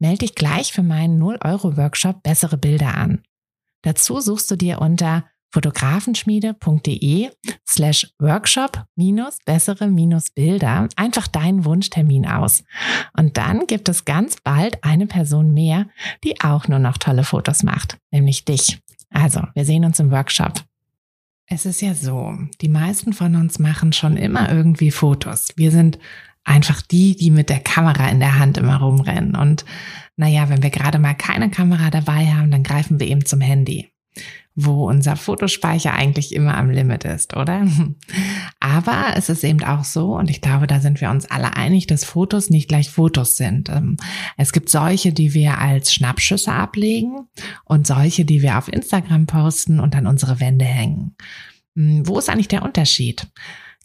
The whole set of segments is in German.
Melde dich gleich für meinen 0-Euro-Workshop Bessere Bilder an. Dazu suchst du dir unter fotografenschmiede.de slash workshop minus bessere minus Bilder einfach deinen Wunschtermin aus. Und dann gibt es ganz bald eine Person mehr, die auch nur noch tolle Fotos macht, nämlich dich. Also, wir sehen uns im Workshop. Es ist ja so, die meisten von uns machen schon immer irgendwie Fotos. Wir sind einfach die, die mit der Kamera in der Hand immer rumrennen. Und naja, wenn wir gerade mal keine Kamera dabei haben, dann greifen wir eben zum Handy wo unser Fotospeicher eigentlich immer am Limit ist, oder? Aber es ist eben auch so, und ich glaube, da sind wir uns alle einig, dass Fotos nicht gleich Fotos sind. Ähm, es gibt solche, die wir als Schnappschüsse ablegen und solche, die wir auf Instagram posten und an unsere Wände hängen. Hm, wo ist eigentlich der Unterschied?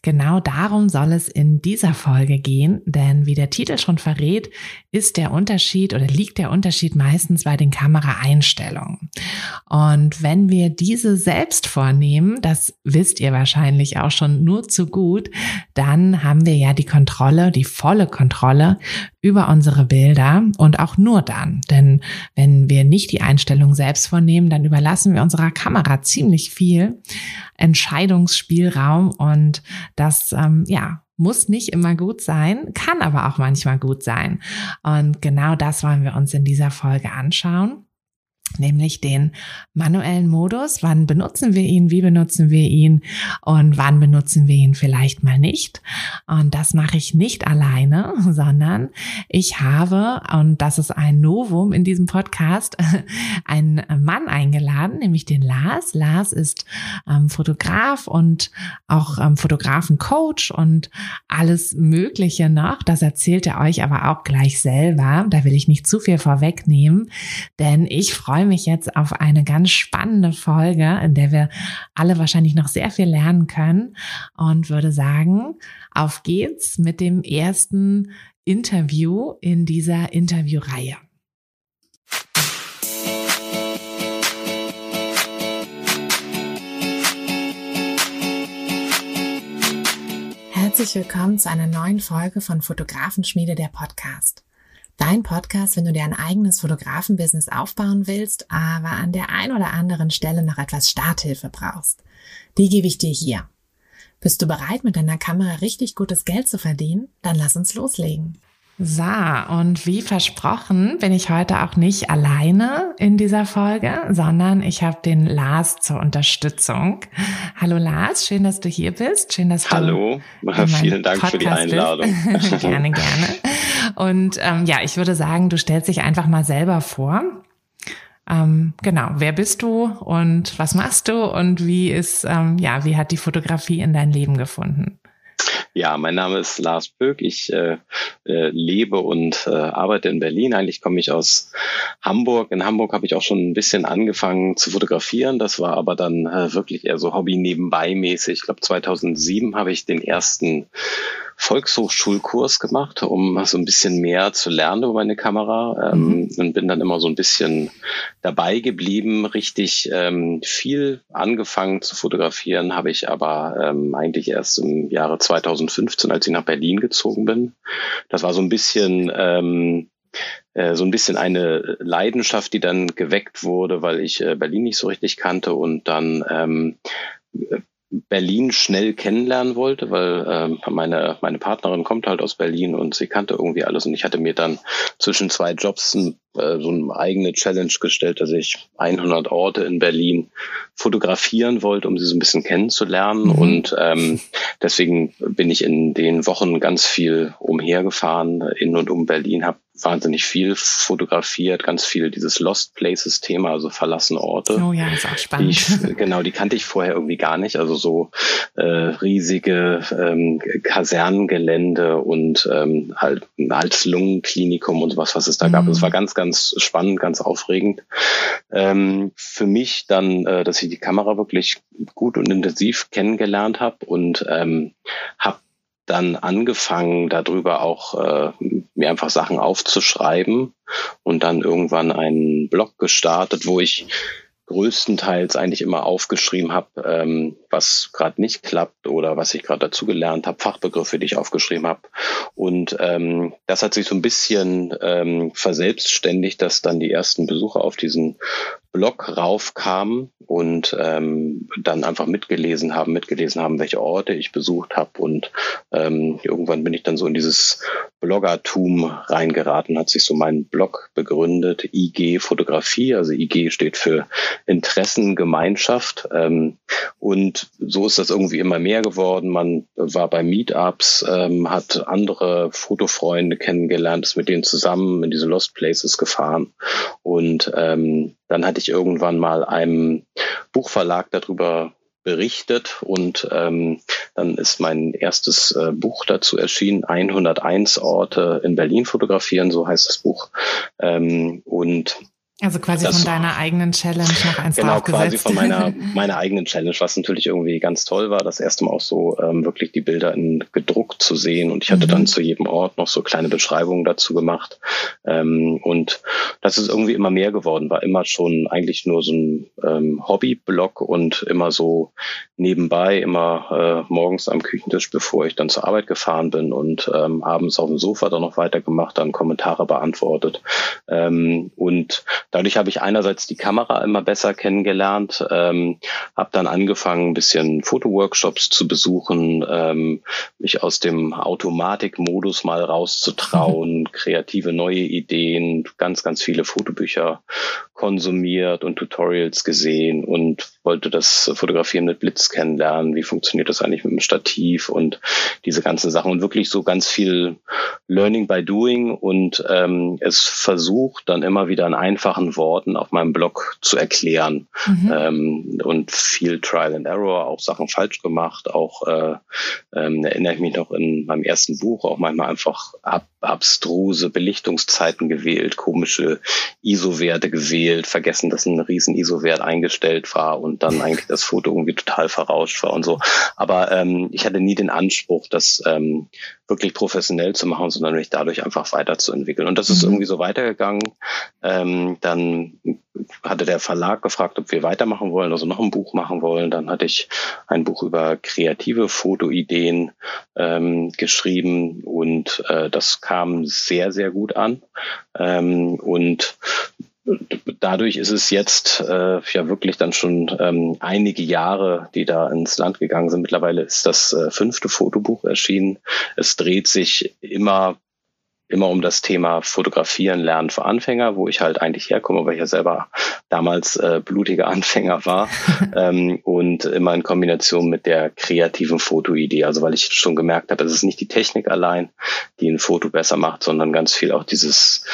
Genau darum soll es in dieser Folge gehen, denn wie der Titel schon verrät, ist der Unterschied oder liegt der Unterschied meistens bei den Kameraeinstellungen. Und wenn wir diese selbst vornehmen, das wisst ihr wahrscheinlich auch schon nur zu gut, dann haben wir ja die Kontrolle, die volle Kontrolle über unsere Bilder und auch nur dann. Denn wenn wir nicht die Einstellung selbst vornehmen, dann überlassen wir unserer Kamera ziemlich viel Entscheidungsspielraum und das, ähm, ja, muss nicht immer gut sein, kann aber auch manchmal gut sein. Und genau das wollen wir uns in dieser Folge anschauen nämlich den manuellen Modus. Wann benutzen wir ihn? Wie benutzen wir ihn? Und wann benutzen wir ihn vielleicht mal nicht? Und das mache ich nicht alleine, sondern ich habe, und das ist ein Novum in diesem Podcast, einen Mann eingeladen, nämlich den Lars. Lars ist ähm, Fotograf und auch ähm, Fotografencoach und alles Mögliche noch. Das erzählt er euch aber auch gleich selber. Da will ich nicht zu viel vorwegnehmen, denn ich freue freue mich jetzt auf eine ganz spannende Folge, in der wir alle wahrscheinlich noch sehr viel lernen können und würde sagen, auf geht's mit dem ersten Interview in dieser Interviewreihe. Herzlich willkommen zu einer neuen Folge von Fotografenschmiede der Podcast. Dein Podcast, wenn du dir ein eigenes Fotografenbusiness aufbauen willst, aber an der ein oder anderen Stelle noch etwas Starthilfe brauchst. Die gebe ich dir hier. Bist du bereit, mit deiner Kamera richtig gutes Geld zu verdienen? Dann lass uns loslegen. So, und wie versprochen bin ich heute auch nicht alleine in dieser Folge, sondern ich habe den Lars zur Unterstützung. Hallo Lars, schön, dass du hier bist. Schön, dass Hallo, vielen Dank Podcast für die Einladung. gerne, gerne. Und ähm, ja, ich würde sagen, du stellst dich einfach mal selber vor. Ähm, genau, wer bist du und was machst du und wie ist, ähm, ja, wie hat die Fotografie in dein Leben gefunden? Ja, mein Name ist Lars Böck. Ich äh, äh, lebe und äh, arbeite in Berlin. Eigentlich komme ich aus Hamburg. In Hamburg habe ich auch schon ein bisschen angefangen zu fotografieren. Das war aber dann äh, wirklich eher so Hobby nebenbei mäßig. Ich glaube, 2007 habe ich den ersten Volkshochschulkurs gemacht, um so ein bisschen mehr zu lernen über meine Kamera ähm, mhm. und bin dann immer so ein bisschen dabei geblieben. Richtig ähm, viel angefangen zu fotografieren habe ich aber ähm, eigentlich erst im Jahre 2015, als ich nach Berlin gezogen bin. Das war so ein bisschen ähm, äh, so ein bisschen eine Leidenschaft, die dann geweckt wurde, weil ich äh, Berlin nicht so richtig kannte und dann ähm, Berlin schnell kennenlernen wollte, weil äh, meine, meine Partnerin kommt halt aus Berlin und sie kannte irgendwie alles und ich hatte mir dann zwischen zwei Jobs ein, äh, so eine eigene Challenge gestellt, dass ich 100 Orte in Berlin fotografieren wollte, um sie so ein bisschen kennenzulernen mhm. und ähm, deswegen bin ich in den Wochen ganz viel umhergefahren in und um Berlin, habe wahnsinnig viel fotografiert, ganz viel dieses Lost Places Thema, also verlassene Orte. Oh ja, das ist auch spannend. Die ich, genau, die kannte ich vorher irgendwie gar nicht. Also so äh, riesige ähm, Kasernengelände und ähm, halt ein altes Lungenklinikum und sowas, was es da mhm. gab. Es war ganz, ganz ganz spannend, ganz aufregend. Ähm, für mich dann, äh, dass ich die Kamera wirklich gut und intensiv kennengelernt habe und ähm, habe dann angefangen, darüber auch äh, mir einfach Sachen aufzuschreiben und dann irgendwann einen Blog gestartet, wo ich größtenteils eigentlich immer aufgeschrieben habe, ähm, was gerade nicht klappt oder was ich gerade dazu gelernt habe, Fachbegriffe, die ich aufgeschrieben habe. Und ähm, das hat sich so ein bisschen ähm, verselbstständigt, dass dann die ersten Besucher auf diesen Blog raufkamen und ähm, dann einfach mitgelesen haben, mitgelesen haben, welche Orte ich besucht habe. Und ähm, irgendwann bin ich dann so in dieses Bloggertum reingeraten, hat sich so mein Blog begründet, IG Fotografie. Also IG steht für Interessengemeinschaft. Ähm, und so ist das irgendwie immer mehr geworden. Man war bei Meetups, ähm, hat andere Fotofreunde kennengelernt, ist mit denen zusammen in diese Lost Places gefahren. Und ähm, dann hatte ich irgendwann mal einem Buchverlag darüber berichtet und ähm, dann ist mein erstes äh, Buch dazu erschienen, 101 Orte in Berlin fotografieren, so heißt das Buch. Ähm, und also quasi das, von deiner eigenen Challenge noch eins Genau, quasi von meiner, meiner eigenen Challenge, was natürlich irgendwie ganz toll war, das erste Mal auch so ähm, wirklich die Bilder in gedruckt zu sehen. Und ich hatte mhm. dann zu jedem Ort noch so kleine Beschreibungen dazu gemacht. Ähm, und das ist irgendwie immer mehr geworden, war immer schon eigentlich nur so ein ähm, Hobby-Blog und immer so nebenbei, immer äh, morgens am Küchentisch, bevor ich dann zur Arbeit gefahren bin und ähm, abends auf dem Sofa dann noch weitergemacht, dann Kommentare beantwortet. Ähm, und Dadurch habe ich einerseits die Kamera immer besser kennengelernt, ähm, habe dann angefangen, ein bisschen Fotoworkshops zu besuchen, ähm, mich aus dem Automatikmodus mal rauszutrauen, kreative neue Ideen, ganz, ganz viele Fotobücher konsumiert und Tutorials gesehen und wollte das Fotografieren mit Blitz kennenlernen. Wie funktioniert das eigentlich mit dem Stativ und diese ganzen Sachen und wirklich so ganz viel Learning by Doing und ähm, es versucht dann immer wieder in einfachen Worten auf meinem Blog zu erklären mhm. ähm, und viel Trial and Error, auch Sachen falsch gemacht, auch äh, ähm, erinnere ich mich noch in meinem ersten Buch auch manchmal einfach ab, abstruse Belichtungszeiten gewählt, komische ISO-Werte gewählt, vergessen, dass ein riesen ISO-Wert eingestellt war und dann eigentlich das Foto irgendwie total verrauscht war und so. Aber ähm, ich hatte nie den Anspruch, das ähm, wirklich professionell zu machen, sondern mich dadurch einfach weiterzuentwickeln. Und das ist mhm. irgendwie so weitergegangen. Ähm, dann hatte der Verlag gefragt, ob wir weitermachen wollen, also noch ein Buch machen wollen. Dann hatte ich ein Buch über kreative Fotoideen ähm, geschrieben und äh, das kam sehr, sehr gut an. Ähm, und dadurch ist es jetzt äh, ja wirklich dann schon ähm, einige Jahre, die da ins Land gegangen sind. Mittlerweile ist das äh, fünfte Fotobuch erschienen. Es dreht sich immer immer um das Thema Fotografieren lernen für Anfänger, wo ich halt eigentlich herkomme, weil ich ja selber damals äh, blutiger Anfänger war ähm, und immer in Kombination mit der kreativen Fotoidee. Also weil ich schon gemerkt habe, es ist nicht die Technik allein, die ein Foto besser macht, sondern ganz viel auch dieses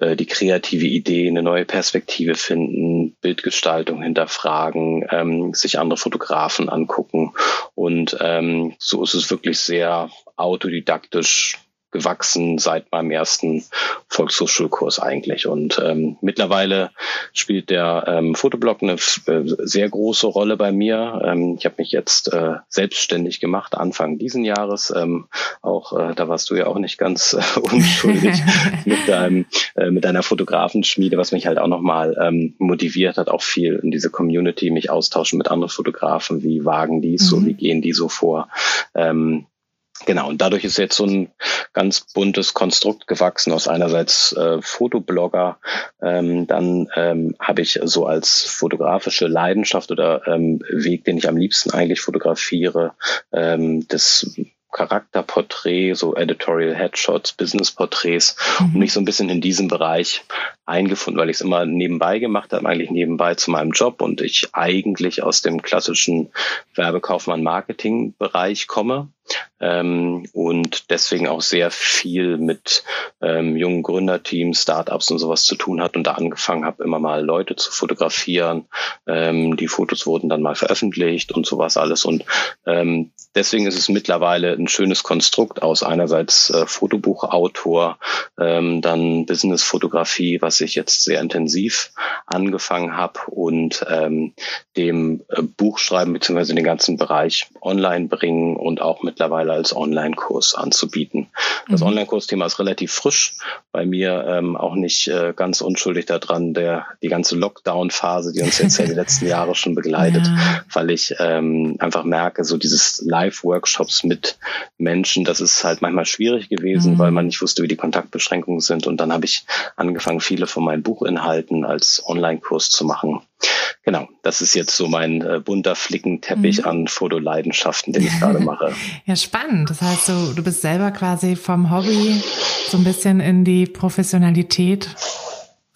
äh, die kreative Idee, eine neue Perspektive finden, Bildgestaltung hinterfragen, ähm, sich andere Fotografen angucken. Und ähm, so ist es wirklich sehr autodidaktisch gewachsen seit meinem ersten Volkshochschulkurs eigentlich. Und ähm, mittlerweile spielt der ähm, Fotoblog eine äh, sehr große Rolle bei mir. Ähm, ich habe mich jetzt äh, selbstständig gemacht Anfang diesen Jahres. Ähm, auch äh, da warst du ja auch nicht ganz äh, unschuldig mit deinem äh, mit deiner Fotografenschmiede, was mich halt auch nochmal ähm, motiviert hat, auch viel in diese Community mich austauschen mit anderen Fotografen. Wie wagen die so, mhm. wie gehen die so vor? Ähm, Genau, und dadurch ist jetzt so ein ganz buntes Konstrukt gewachsen. Aus einerseits äh, Fotoblogger, ähm, dann ähm, habe ich so als fotografische Leidenschaft oder ähm, Weg, den ich am liebsten eigentlich fotografiere, ähm, das Charakterporträt, so Editorial Headshots, Business-Porträts mhm. und mich so ein bisschen in diesem Bereich eingefunden, weil ich es immer nebenbei gemacht habe, eigentlich nebenbei zu meinem Job und ich eigentlich aus dem klassischen Werbekaufmann-Marketing-Bereich komme ähm, und deswegen auch sehr viel mit ähm, jungen Gründerteams, Startups und sowas zu tun hat und da angefangen habe, immer mal Leute zu fotografieren. Ähm, die Fotos wurden dann mal veröffentlicht und sowas alles und ähm, deswegen ist es mittlerweile ein schönes Konstrukt aus einerseits äh, Fotobuchautor, ähm, dann Businessfotografie, was ich jetzt sehr intensiv angefangen habe und ähm, dem äh, Buchschreiben beziehungsweise den ganzen Bereich online bringen und auch mittlerweile als Online-Kurs anzubieten. Das mhm. Online-Kursthema ist relativ frisch bei mir, ähm, auch nicht äh, ganz unschuldig daran, der die ganze Lockdown-Phase, die uns jetzt ja die letzten Jahre schon begleitet, ja. weil ich ähm, einfach merke, so dieses Live-Workshops mit Menschen, das ist halt manchmal schwierig gewesen, mhm. weil man nicht wusste, wie die Kontaktbeschränkungen sind. Und dann habe ich angefangen, viele von meinen Buchinhalten als Online-Kurs zu machen. Genau, das ist jetzt so mein äh, bunter Flickenteppich mhm. an Fotoleidenschaften, den ich gerade mache. ja, spannend. Das heißt, du, du bist selber quasi vom Hobby so ein bisschen in die Professionalität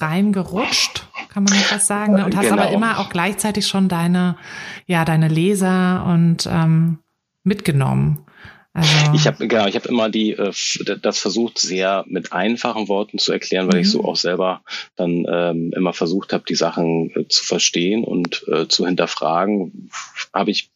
reingerutscht, kann man etwas sagen. Ne? Und hast genau. aber immer auch gleichzeitig schon deine, ja, deine Leser und ähm, mitgenommen. Also ich habe genau, ich habe immer die äh, das versucht sehr mit einfachen Worten zu erklären, weil mhm. ich so auch selber dann ähm, immer versucht habe, die Sachen äh, zu verstehen und äh, zu hinterfragen. Habe ich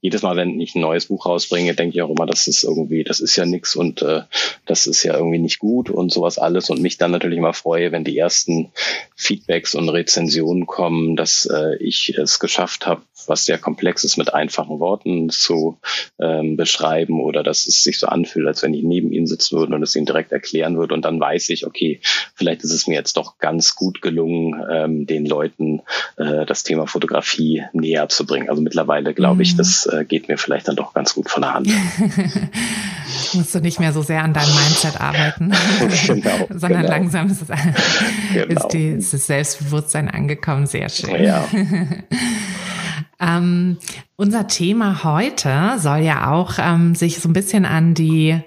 jedes Mal, wenn ich ein neues Buch rausbringe, denke ich auch immer, das ist irgendwie, das ist ja nix und äh, das ist ja irgendwie nicht gut und sowas alles und mich dann natürlich immer freue, wenn die ersten Feedbacks und Rezensionen kommen, dass äh, ich es geschafft habe, was sehr komplex ist, mit einfachen Worten zu ähm, beschreiben oder dass es sich so anfühlt, als wenn ich neben ihnen sitzen würde und es ihnen direkt erklären würde und dann weiß ich, okay, vielleicht ist es mir jetzt doch ganz gut gelungen, ähm, den Leuten äh, das Thema Fotografie näher zu bringen. Also mittlerweile glaube ich, mhm. das äh, geht mir vielleicht dann doch ganz gut von der Hand. Musst du nicht mehr so sehr an deinem Mindset arbeiten, genau, sondern genau. langsam ist, es, genau. ist, die, ist das Selbstbewusstsein angekommen. Sehr schön. Ja. Ähm, unser Thema heute soll ja auch ähm, sich so ein bisschen an die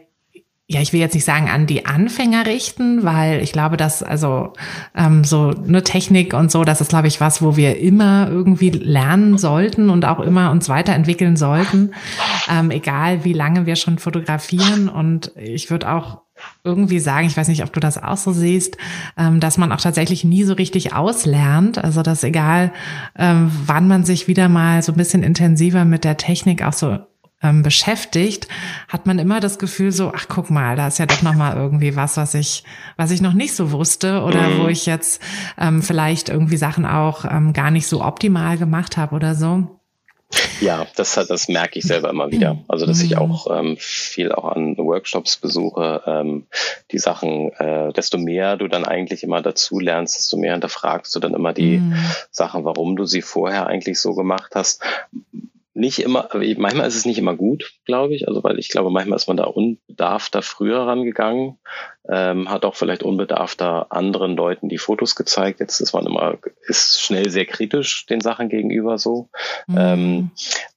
ja, ich will jetzt nicht sagen an die Anfänger richten, weil ich glaube, dass also ähm, so eine Technik und so, das ist, glaube ich, was, wo wir immer irgendwie lernen sollten und auch immer uns weiterentwickeln sollten, ähm, egal wie lange wir schon fotografieren. Und ich würde auch irgendwie sagen, ich weiß nicht, ob du das auch so siehst, ähm, dass man auch tatsächlich nie so richtig auslernt. Also dass egal, ähm, wann man sich wieder mal so ein bisschen intensiver mit der Technik auch so ähm, beschäftigt, hat man immer das Gefühl so, ach guck mal, da ist ja doch noch mal irgendwie was, was ich, was ich noch nicht so wusste oder wo mhm. ich jetzt ähm, vielleicht irgendwie Sachen auch ähm, gar nicht so optimal gemacht habe oder so. Ja, das, das merke ich selber immer wieder. Also, dass ich mhm. auch ähm, viel auch an Workshops besuche, ähm, die Sachen, äh, desto mehr du dann eigentlich immer dazu lernst, desto mehr hinterfragst du dann immer die mhm. Sachen, warum du sie vorher eigentlich so gemacht hast nicht immer, manchmal ist es nicht immer gut, glaube ich. Also weil ich glaube, manchmal ist man da unbedarfter früher rangegangen, ähm, hat auch vielleicht unbedarfter anderen Leuten die Fotos gezeigt. Jetzt ist man immer, ist schnell sehr kritisch den Sachen gegenüber so. Mhm. Ähm,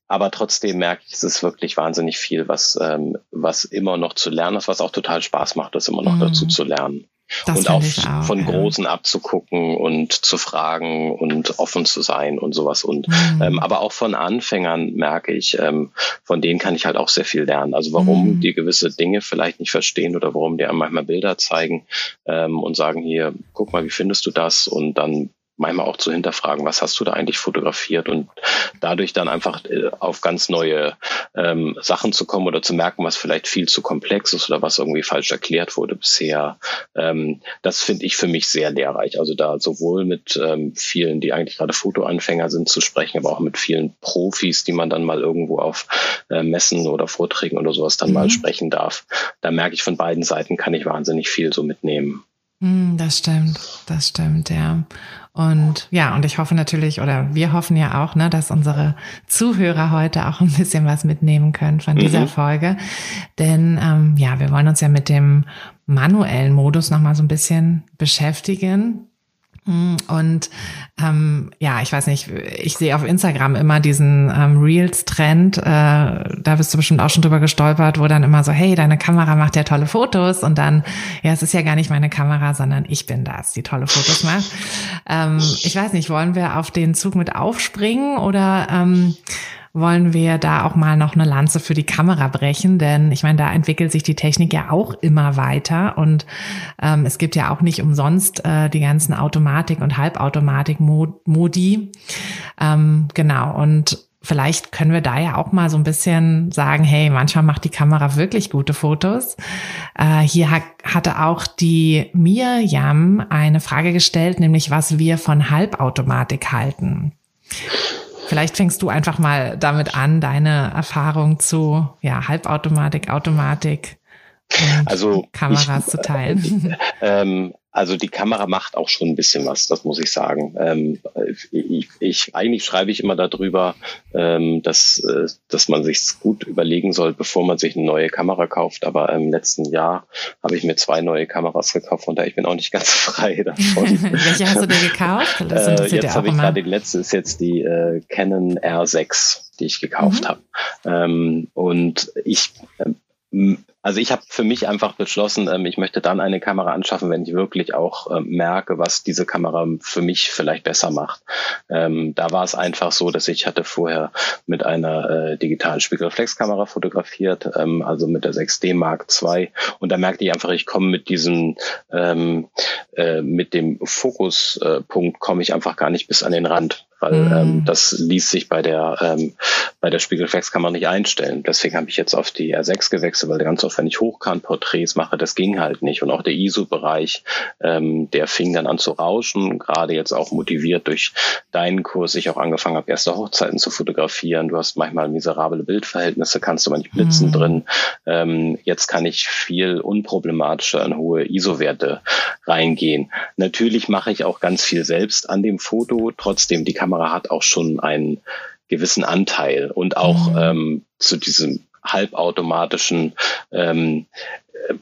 aber trotzdem merke ich, es ist wirklich wahnsinnig viel, was, ähm, was immer noch zu lernen ist, was auch total Spaß macht, das immer noch mhm. dazu zu lernen. Das und auch, auch, von ja. Großen abzugucken und zu fragen und offen zu sein und sowas. Und mhm. ähm, aber auch von Anfängern merke ich, ähm, von denen kann ich halt auch sehr viel lernen. Also warum mhm. die gewisse Dinge vielleicht nicht verstehen oder warum die manchmal Bilder zeigen ähm, und sagen hier, guck mal, wie findest du das? Und dann manchmal auch zu hinterfragen, was hast du da eigentlich fotografiert und dadurch dann einfach äh, auf ganz neue ähm, Sachen zu kommen oder zu merken, was vielleicht viel zu komplex ist oder was irgendwie falsch erklärt wurde bisher. Ähm, das finde ich für mich sehr lehrreich. Also da sowohl mit ähm, vielen, die eigentlich gerade Fotoanfänger sind, zu sprechen, aber auch mit vielen Profis, die man dann mal irgendwo auf äh, Messen oder Vorträgen oder sowas dann mhm. mal sprechen darf. Da merke ich von beiden Seiten kann ich wahnsinnig viel so mitnehmen. Mm, das stimmt, das stimmt, ja. Und ja, und ich hoffe natürlich, oder wir hoffen ja auch, ne, dass unsere Zuhörer heute auch ein bisschen was mitnehmen können von dieser mhm. Folge. Denn ähm, ja, wir wollen uns ja mit dem manuellen Modus nochmal so ein bisschen beschäftigen. Mm, und ähm, ja, ich weiß nicht, ich sehe auf Instagram immer diesen ähm, Reels-Trend, äh, da bist du bestimmt auch schon drüber gestolpert, wo dann immer so, hey, deine Kamera macht ja tolle Fotos und dann, ja, es ist ja gar nicht meine Kamera, sondern ich bin das, die tolle Fotos macht. Ähm, ich weiß nicht, wollen wir auf den Zug mit aufspringen oder ähm, wollen wir da auch mal noch eine Lanze für die Kamera brechen, denn ich meine, da entwickelt sich die Technik ja auch immer weiter und ähm, es gibt ja auch nicht umsonst äh, die ganzen Automatik- und Halbautomatik-Modi. Ähm, genau, und vielleicht können wir da ja auch mal so ein bisschen sagen, hey, manchmal macht die Kamera wirklich gute Fotos. Äh, hier hat, hatte auch die Mirjam eine Frage gestellt, nämlich was wir von Halbautomatik halten. Vielleicht fängst du einfach mal damit an, deine Erfahrung zu ja, Halbautomatik, Automatik also Kameras ich, zu teilen. Ähm, also die Kamera macht auch schon ein bisschen was, das muss ich sagen. Ähm, ich, ich, eigentlich schreibe ich immer darüber, ähm, dass, äh, dass man sich gut überlegen soll, bevor man sich eine neue Kamera kauft. Aber im letzten Jahr habe ich mir zwei neue Kameras gekauft, von daher ich bin auch nicht ganz frei davon. Welche hast du dir gekauft? Das äh, jetzt habe ich gerade die letzte ist jetzt die äh, Canon R6, die ich gekauft mhm. habe. Ähm, und ich äh, also ich habe für mich einfach beschlossen, ähm, ich möchte dann eine Kamera anschaffen, wenn ich wirklich auch ähm, merke, was diese Kamera für mich vielleicht besser macht. Ähm, da war es einfach so, dass ich hatte vorher mit einer äh, digitalen Spiegelreflexkamera fotografiert, ähm, also mit der 6D Mark II. Und da merkte ich einfach, ich komme mit diesem, ähm, äh, mit dem Fokuspunkt komme ich einfach gar nicht bis an den Rand weil mhm. ähm, das ließ sich bei der ähm, bei der Spiegelreflexkamera nicht einstellen. Deswegen habe ich jetzt auf die R6 gewechselt, weil ganz oft, wenn ich Hochkant-Porträts mache, das ging halt nicht. Und auch der ISO-Bereich, ähm, der fing dann an zu rauschen. Gerade jetzt auch motiviert durch deinen Kurs, ich auch angefangen habe, erste Hochzeiten zu fotografieren. Du hast manchmal miserable Bildverhältnisse, kannst du mal nicht blitzen mhm. drin. Ähm, jetzt kann ich viel unproblematischer in hohe ISO-Werte reingehen. Natürlich mache ich auch ganz viel selbst an dem Foto. Trotzdem, die Kamera hat auch schon einen gewissen Anteil und auch mhm. ähm, zu diesem halbautomatischen ähm,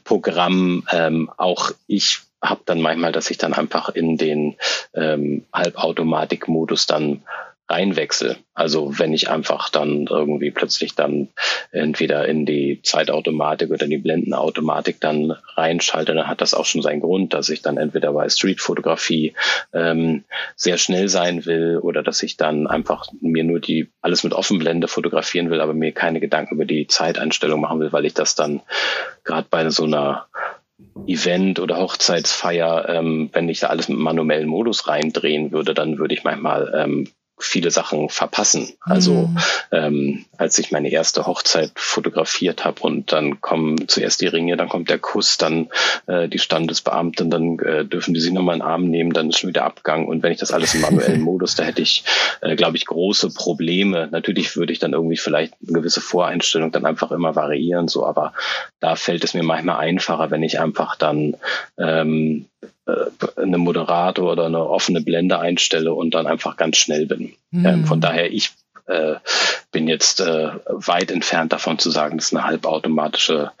Programm ähm, auch ich habe dann manchmal, dass ich dann einfach in den ähm, Halbautomatikmodus dann reinwechsel. Also wenn ich einfach dann irgendwie plötzlich dann entweder in die Zeitautomatik oder in die Blendenautomatik dann reinschalte, dann hat das auch schon seinen Grund, dass ich dann entweder bei Streetfotografie ähm, sehr schnell sein will oder dass ich dann einfach mir nur die alles mit Offenblende fotografieren will, aber mir keine Gedanken über die Zeiteinstellung machen will, weil ich das dann gerade bei so einer Event oder Hochzeitsfeier, ähm, wenn ich da alles mit manuellen Modus reindrehen würde, dann würde ich manchmal ähm, viele Sachen verpassen. Also mhm. ähm, als ich meine erste Hochzeit fotografiert habe und dann kommen zuerst die Ringe, dann kommt der Kuss, dann äh, die Standesbeamten, dann äh, dürfen die sich nochmal in den Arm nehmen, dann ist schon wieder Abgang. Und wenn ich das alles im manuellen Modus, da hätte ich, äh, glaube ich, große Probleme. Natürlich würde ich dann irgendwie vielleicht eine gewisse Voreinstellung dann einfach immer variieren, so, aber da fällt es mir manchmal einfacher, wenn ich einfach dann ähm, äh, eine Moderator oder eine offene Blende einstelle und dann einfach ganz schnell bin. Mhm. Ähm, von daher, ich äh, bin jetzt äh, weit entfernt davon zu sagen, dass eine halbautomatische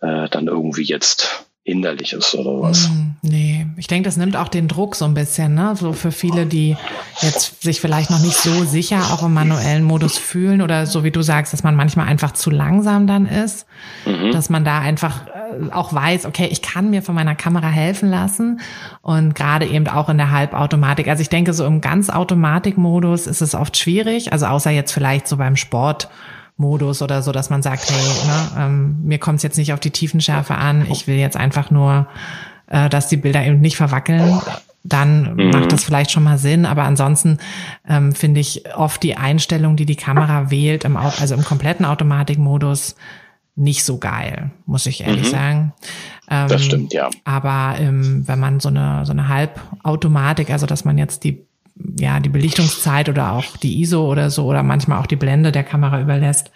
äh, dann irgendwie jetzt hinderlich ist oder was. Mm, nee, ich denke, das nimmt auch den Druck so ein bisschen, ne? So für viele, die jetzt sich vielleicht noch nicht so sicher auch im manuellen Modus fühlen oder so wie du sagst, dass man manchmal einfach zu langsam dann ist, mhm. dass man da einfach äh, auch weiß, okay, ich kann mir von meiner Kamera helfen lassen und gerade eben auch in der Halbautomatik. Also ich denke, so im ganz Automatikmodus ist es oft schwierig, also außer jetzt vielleicht so beim Sport Modus oder so, dass man sagt, hey, ne, ähm, mir kommt es jetzt nicht auf die Tiefenschärfe an, ich will jetzt einfach nur, äh, dass die Bilder eben nicht verwackeln, dann mhm. macht das vielleicht schon mal Sinn. Aber ansonsten ähm, finde ich oft die Einstellung, die die Kamera wählt, im, also im kompletten Automatikmodus, nicht so geil, muss ich ehrlich mhm. sagen. Ähm, das stimmt, ja. Aber ähm, wenn man so eine, so eine Halbautomatik, also dass man jetzt die ja, die Belichtungszeit oder auch die ISO oder so oder manchmal auch die Blende der Kamera überlässt,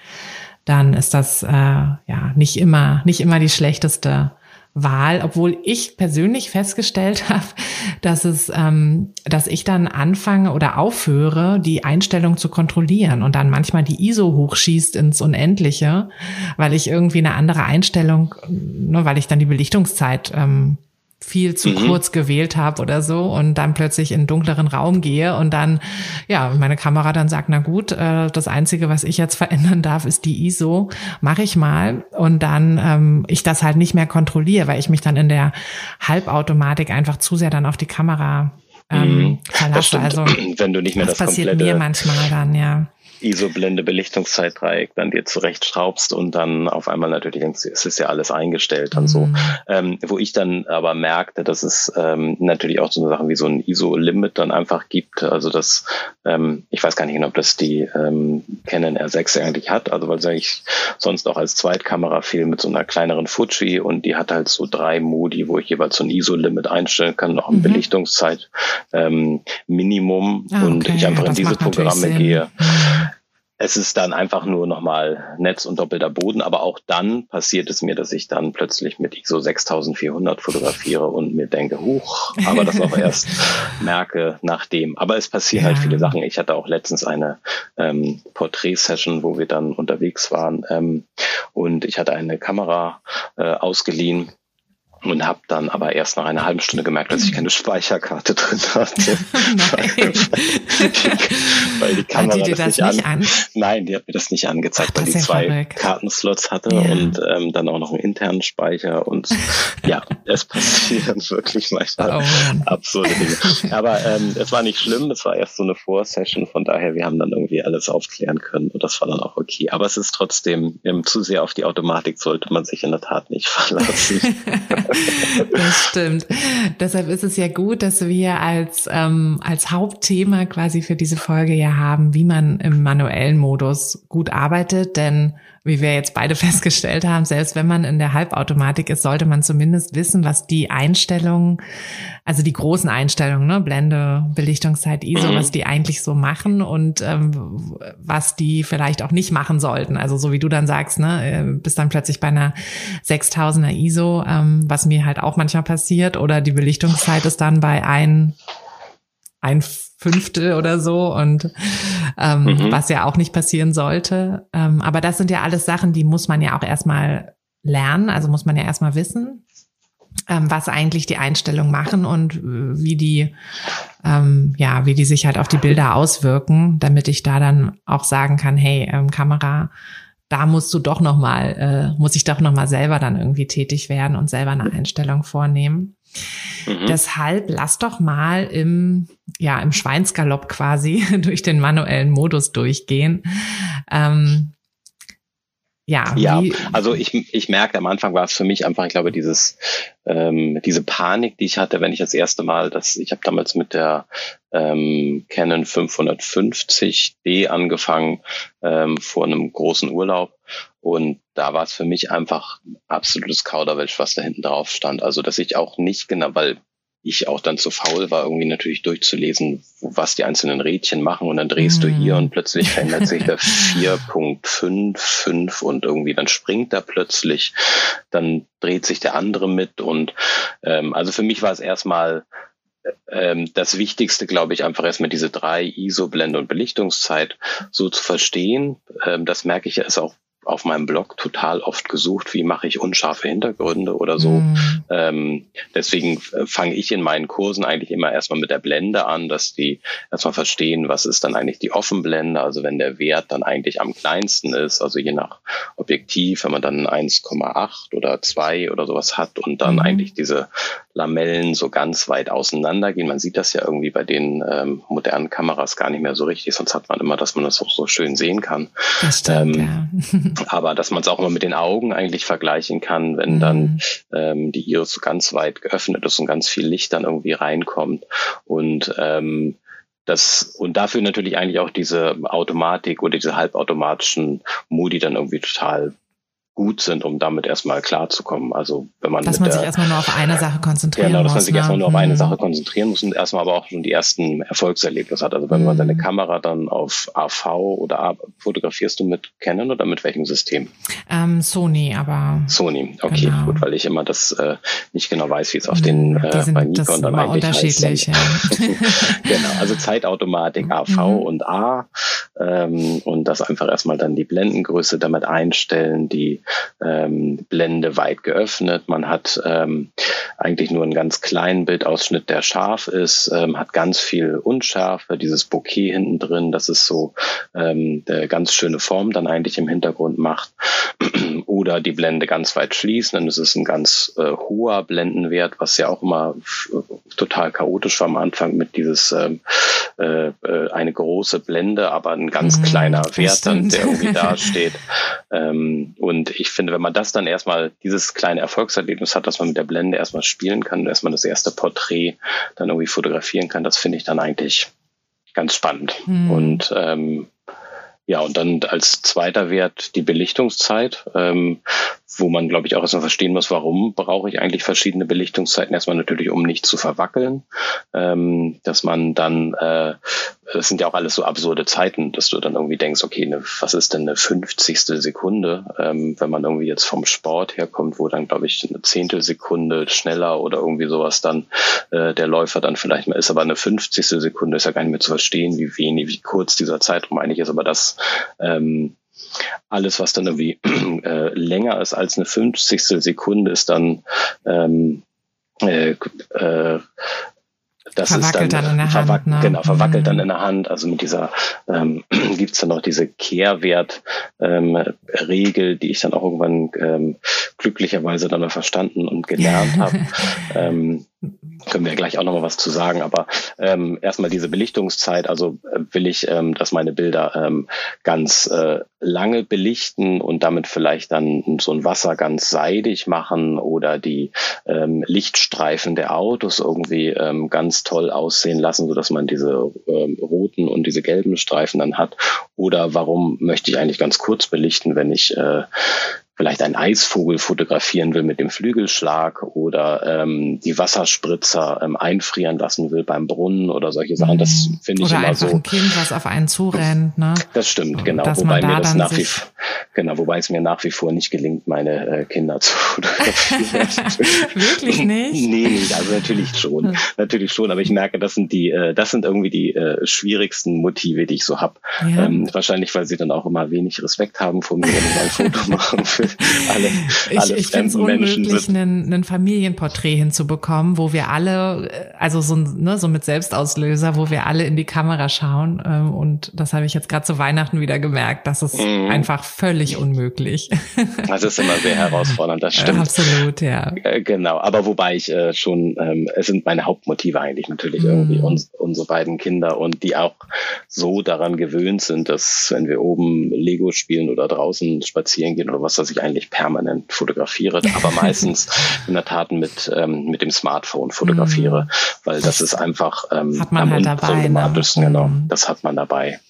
dann ist das äh, ja nicht immer, nicht immer die schlechteste Wahl, obwohl ich persönlich festgestellt habe, dass es, ähm, dass ich dann anfange oder aufhöre, die Einstellung zu kontrollieren und dann manchmal die ISO hochschießt ins Unendliche, weil ich irgendwie eine andere Einstellung, nur weil ich dann die Belichtungszeit ähm, viel zu mhm. kurz gewählt habe oder so und dann plötzlich in einen dunkleren Raum gehe und dann, ja, meine Kamera dann sagt, na gut, äh, das Einzige, was ich jetzt verändern darf, ist die ISO, mache ich mal und dann ähm, ich das halt nicht mehr kontrolliere, weil ich mich dann in der Halbautomatik einfach zu sehr dann auf die Kamera ähm, mhm. verlasse. Also wenn du nicht mehr das, das passiert mir manchmal dann, ja. ISO-Blende Belichtungszeitdreieck dann dir zurechtschraubst und dann auf einmal natürlich denkst, es ist ja alles eingestellt und mhm. so. Ähm, wo ich dann aber merkte, dass es ähm, natürlich auch so eine Sachen wie so ein ISO-Limit dann einfach gibt, also dass ähm, ich weiß gar nicht genau, ob das die ähm, Canon R6 eigentlich hat, also weil eigentlich sonst auch als Zweitkamera viel mit so einer kleineren Fuji und die hat halt so drei Modi, wo ich jeweils so ein ISO-Limit einstellen kann, noch ein mhm. Belichtungszeit ähm, Minimum ah, okay. und ich einfach ja, in diese Programme gehe. Es ist dann einfach nur nochmal Netz und doppelter Boden, aber auch dann passiert es mir, dass ich dann plötzlich mit ISO 6400 fotografiere und mir denke, huch, aber das auch erst merke nachdem. Aber es passieren halt ja. halt viele Sachen. Ich hatte auch letztens eine ähm, Porträt-Session, wo wir dann unterwegs waren ähm, und ich hatte eine Kamera äh, ausgeliehen und habe dann aber erst nach einer halben Stunde gemerkt, dass ich keine Speicherkarte drin hatte. Nein. weil die Kamera hat die das, das nicht, an, an, Nein, die hat mir das nicht angezeigt, Ach, weil die zwei verrückt. Kartenslots hatte ja. und ähm, dann auch noch einen internen Speicher und ja, es passieren wirklich manchmal oh, absurde Dinge. Aber ähm, es war nicht schlimm, es war erst so eine Vorsession, von daher wir haben dann irgendwie alles aufklären können und das war dann auch okay. Aber es ist trotzdem ähm, zu sehr auf die Automatik sollte man sich in der Tat nicht verlassen. Das stimmt. Deshalb ist es ja gut, dass wir als, ähm, als Hauptthema quasi für diese Folge ja haben, wie man im manuellen Modus gut arbeitet, denn wie wir jetzt beide festgestellt haben, selbst wenn man in der Halbautomatik ist, sollte man zumindest wissen, was die Einstellungen, also die großen Einstellungen, ne, Blende, Belichtungszeit, ISO, mhm. was die eigentlich so machen und ähm, was die vielleicht auch nicht machen sollten. Also so wie du dann sagst, ne, äh, bist dann plötzlich bei einer 6000er ISO, ähm, was mir halt auch manchmal passiert, oder die Belichtungszeit ist dann bei ein ein Fünftel oder so und ähm, mhm. was ja auch nicht passieren sollte. Ähm, aber das sind ja alles Sachen, die muss man ja auch erstmal lernen, also muss man ja erstmal wissen, ähm, was eigentlich die Einstellungen machen und wie die, ähm, ja, wie die sich halt auf die Bilder auswirken, damit ich da dann auch sagen kann, hey, ähm, Kamera, da musst du doch noch mal, äh, muss ich doch noch mal selber dann irgendwie tätig werden und selber eine Einstellung vornehmen. Mhm. Deshalb lass doch mal im, ja, im Schweinsgalopp quasi durch den manuellen Modus durchgehen. Ähm, ja, ja also ich, ich merke, am Anfang war es für mich einfach, ich glaube, dieses, ähm, diese Panik, die ich hatte, wenn ich das erste Mal, das, ich habe damals mit der ähm, Canon 550D angefangen ähm, vor einem großen Urlaub und da war es für mich einfach absolutes Kauderwelsch, was da hinten drauf stand. Also dass ich auch nicht genau, weil ich auch dann zu faul war, irgendwie natürlich durchzulesen, was die einzelnen Rädchen machen und dann drehst mm. du hier und plötzlich verändert sich der 4.55 und irgendwie dann springt er plötzlich, dann dreht sich der andere mit und ähm, also für mich war es erstmal ähm, das Wichtigste, glaube ich, einfach erstmal diese drei ISO-Blende und Belichtungszeit so zu verstehen. Ähm, das merke ich ja, ist auch auf meinem Blog total oft gesucht, wie mache ich unscharfe Hintergründe oder so. Mhm. Ähm, deswegen äh, fange ich in meinen Kursen eigentlich immer erstmal mit der Blende an, dass die erstmal verstehen, was ist dann eigentlich die Offenblende, also wenn der Wert dann eigentlich am kleinsten ist, also je nach Objektiv, wenn man dann 1,8 oder 2 oder sowas hat und dann mhm. eigentlich diese Lamellen so ganz weit auseinander gehen. Man sieht das ja irgendwie bei den ähm, modernen Kameras gar nicht mehr so richtig, sonst hat man immer, dass man das auch so schön sehen kann. Das stimmt, ähm, ja. aber dass man es auch immer mit den Augen eigentlich vergleichen kann, wenn mhm. dann ähm, die Iris so ganz weit geöffnet ist und ganz viel Licht dann irgendwie reinkommt. Und ähm, das, und dafür natürlich eigentlich auch diese Automatik oder diese halbautomatischen Modi dann irgendwie total gut sind, um damit erstmal klarzukommen. Also wenn man dass man sich erstmal nur auf eine Sache konzentrieren genau, muss. Genau, dass man sich ne? erstmal nur auf eine mhm. Sache konzentrieren muss und erstmal aber auch schon die ersten Erfolgserlebnisse hat. Also wenn mhm. man seine Kamera dann auf AV oder A, fotografierst du mit Canon oder mit welchem System? Ähm, Sony, aber Sony. Okay, genau. gut, weil ich immer das äh, nicht genau weiß, wie es auf den mhm, äh, bei Nikon dann eigentlich unterschiedlich. Heißt. Ja. genau, also Zeitautomatik AV mhm. und A ähm, und das einfach erstmal dann die Blendengröße damit einstellen, die ähm, Blende weit geöffnet. Man hat ähm, eigentlich nur einen ganz kleinen Bildausschnitt, der scharf ist, ähm, hat ganz viel Unschärfe, dieses Bouquet hinten drin, das ist so ähm, ganz schöne Form dann eigentlich im Hintergrund macht. Oder die Blende ganz weit schließen, dann ist es ein ganz äh, hoher Blendenwert, was ja auch immer total chaotisch war am Anfang mit dieses ähm, äh, äh, eine große Blende, aber ein ganz mhm, kleiner Wert dann, der irgendwie da steht. Ähm, und ich finde, wenn man das dann erstmal, dieses kleine Erfolgserlebnis hat, dass man mit der Blende erstmal spielen kann, erstmal das erste Porträt dann irgendwie fotografieren kann, das finde ich dann eigentlich ganz spannend. Mhm. Und ähm, ja, und dann als zweiter Wert die Belichtungszeit, ähm, wo man, glaube ich, auch erstmal verstehen muss, warum brauche ich eigentlich verschiedene Belichtungszeiten. Erstmal natürlich, um nicht zu verwackeln, ähm, dass man dann, äh, das sind ja auch alles so absurde Zeiten, dass du dann irgendwie denkst, okay, ne, was ist denn eine fünfzigstel Sekunde, ähm, wenn man irgendwie jetzt vom Sport herkommt, wo dann, glaube ich, eine Zehntelsekunde schneller oder irgendwie sowas dann äh, der Läufer dann vielleicht mal ist, aber eine fünfzigstel Sekunde ist ja gar nicht mehr zu verstehen, wie wenig, wie kurz dieser Zeitraum eigentlich ist, aber das ähm, alles, was dann irgendwie äh, länger ist als eine fünfzigstel Sekunde, ist dann ähm, äh, äh, das verwackelt ist dann, dann in der verwack Hand. Ne? Genau, verwackelt Mhm. dann in der Hand. Also mit dieser ähm, gibt's dann noch diese Kehrwert-Regel, ähm, die ich dann auch irgendwann ähm, glücklicherweise dann mal verstanden und gelernt habe. ähm, können wir gleich auch noch mal was zu sagen. Aber ähm, erstmal diese Belichtungszeit. Also äh, will ich, ähm, dass meine Bilder ähm, ganz äh, lange belichten und damit vielleicht dann so ein Wasser ganz seidig machen oder die ähm, Lichtstreifen der Autos irgendwie ähm, ganz toll aussehen lassen, so dass man diese ähm, roten und diese gelben Streifen dann hat. Oder warum möchte ich eigentlich ganz kurz belichten, wenn ich äh, vielleicht einen Eisvogel fotografieren will mit dem Flügelschlag oder ähm, die Wasserspritzer ähm, einfrieren lassen will beim Brunnen oder solche Sachen. Das finde ich Oder immer einfach so. ein Kind, was auf einen zurennt. Ne? Das stimmt, genau. Dass Wobei man mir da das nach wie genau, wobei es mir nach wie vor nicht gelingt, meine äh, Kinder zu fotografieren. Wirklich nicht? Nee, nee, also natürlich schon. Hm. Natürlich schon, aber ich merke, das sind die, äh, das sind irgendwie die äh, schwierigsten Motive, die ich so habe. Ja. Ähm, wahrscheinlich, weil sie dann auch immer wenig Respekt haben vor mir, wenn ich ein Foto machen will. Alle, Ich, alle ich finde es unmöglich, ein, Familienporträt hinzubekommen, wo wir alle, äh, also so, ne, so mit Selbstauslöser, wo wir alle in die Kamera schauen. ähm, Und das habe ich jetzt gerade zu Weihnachten wieder gemerkt. Das ist Mhm. einfach völlig unmöglich. Das ist immer sehr herausfordernd, das stimmt. Absolut, ja. Äh, Genau, aber wobei ich äh, schon, ähm, es sind meine Hauptmotive eigentlich natürlich Mhm. irgendwie uns, unsere beiden Kinder und die auch so daran gewöhnt sind, dass wenn wir oben Lego spielen oder draußen spazieren gehen oder was, dass ich eigentlich permanent fotografiere, aber meistens in der Tat mit, ähm, mit dem Smartphone fotografiere, weil das ist einfach ähm, Hat man am halt dabei, ne? unproblematischsten, genau, Mhm. das hat man dabei.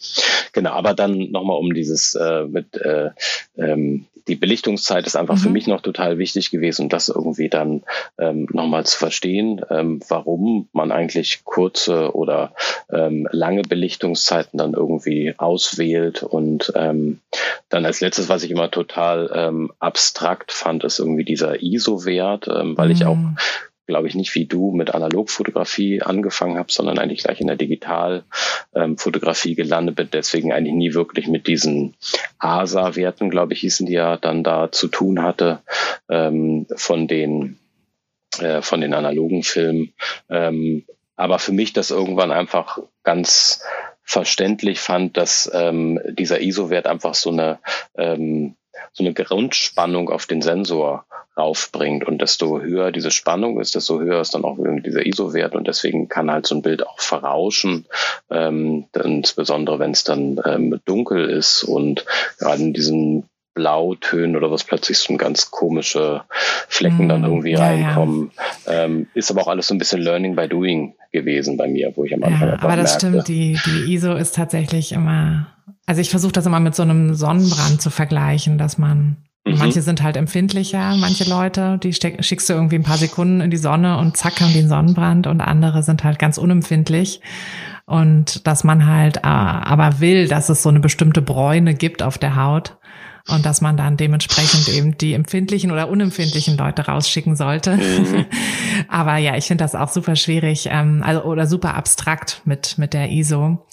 Genau, aber dann nochmal um dieses äh, mit äh, ähm, die Belichtungszeit ist einfach für Mhm. mich noch total wichtig gewesen, das irgendwie dann ähm, nochmal zu verstehen, ähm, warum man eigentlich kurze oder ähm, lange Belichtungszeiten dann irgendwie auswählt. Und ähm, dann als letztes, was ich immer total ähm, abstrakt fand, ist irgendwie dieser ISO-Wert, ähm, weil ich auch Mhm. Glaube ich, nicht wie du mit Analogfotografie angefangen habe, sondern eigentlich gleich in der Digitalfotografie gelandet bin. Deswegen eigentlich nie wirklich mit diesen ASA-Werten, glaube ich, hießen die ja, dann da zu tun hatte ähm, von den äh, von den analogen Filmen. Ähm, aber für mich das irgendwann einfach ganz verständlich fand, dass ähm, dieser ISO-Wert einfach so eine ähm, so eine Grundspannung auf den Sensor raufbringt. Und desto höher diese Spannung ist, desto höher ist dann auch dieser ISO-Wert. Und deswegen kann halt so ein Bild auch verrauschen, ähm, insbesondere wenn es dann ähm, dunkel ist und gerade in diesen Blautönen oder was plötzlich so ganz komische Flecken dann Mm, irgendwie ja, ja. reinkommen. Ähm, ist aber auch alles so ein bisschen Learning by Doing gewesen bei mir, wo ich am Anfang Ja, aber das merkte, stimmt, die, die ISO ist tatsächlich immer, also ich versuche das immer mit so einem Sonnenbrand zu vergleichen, dass man, Mhm. manche sind halt empfindlicher, manche Leute, die steck, schickst du irgendwie ein paar Sekunden in die Sonne und zack haben die einen Sonnenbrand und andere sind halt ganz unempfindlich. Und dass man halt äh, aber will, dass es so eine bestimmte Bräune gibt auf der Haut. Und dass man dann dementsprechend eben die empfindlichen oder unempfindlichen Leute rausschicken sollte. Mhm. Aber ja, ich finde das auch super schwierig, ähm, also oder super abstrakt mit mit der ISO.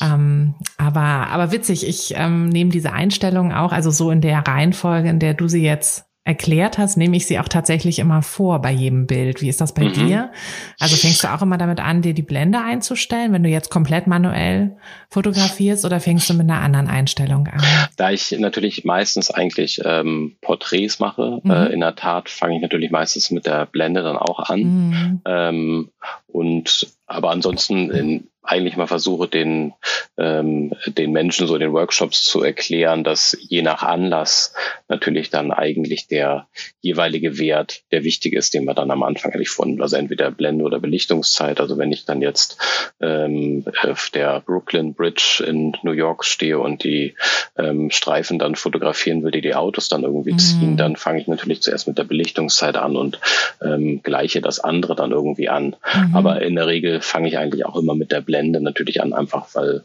Ähm, aber aber witzig, ich ähm, nehme diese Einstellung auch, also so in der Reihenfolge, in der du sie jetzt erklärt hast, nehme ich sie auch tatsächlich immer vor bei jedem Bild. Wie ist das bei Mhm. dir? Also fängst du auch immer damit an, dir die Blende einzustellen, wenn du jetzt komplett manuell fotografierst oder fängst du mit einer anderen Einstellung an? Da ich natürlich meistens eigentlich ähm, Porträts mache, Mhm. äh, in der Tat fange ich natürlich meistens mit der Blende dann auch an. Mhm. Ähm, und aber ansonsten in, eigentlich mal versuche, den, ähm, den Menschen so in den Workshops zu erklären, dass je nach Anlass natürlich dann eigentlich der jeweilige Wert, der wichtig ist, den man dann am Anfang eigentlich von, also entweder Blende oder Belichtungszeit. Also wenn ich dann jetzt ähm, auf der Brooklyn Bridge in New York stehe und die ähm, Streifen dann fotografieren will, die die Autos dann irgendwie mhm. ziehen, dann fange ich natürlich zuerst mit der Belichtungszeit an und ähm, gleiche das andere dann irgendwie an. Mhm. Aber in der Regel fange ich eigentlich auch immer mit der Blende natürlich an, einfach weil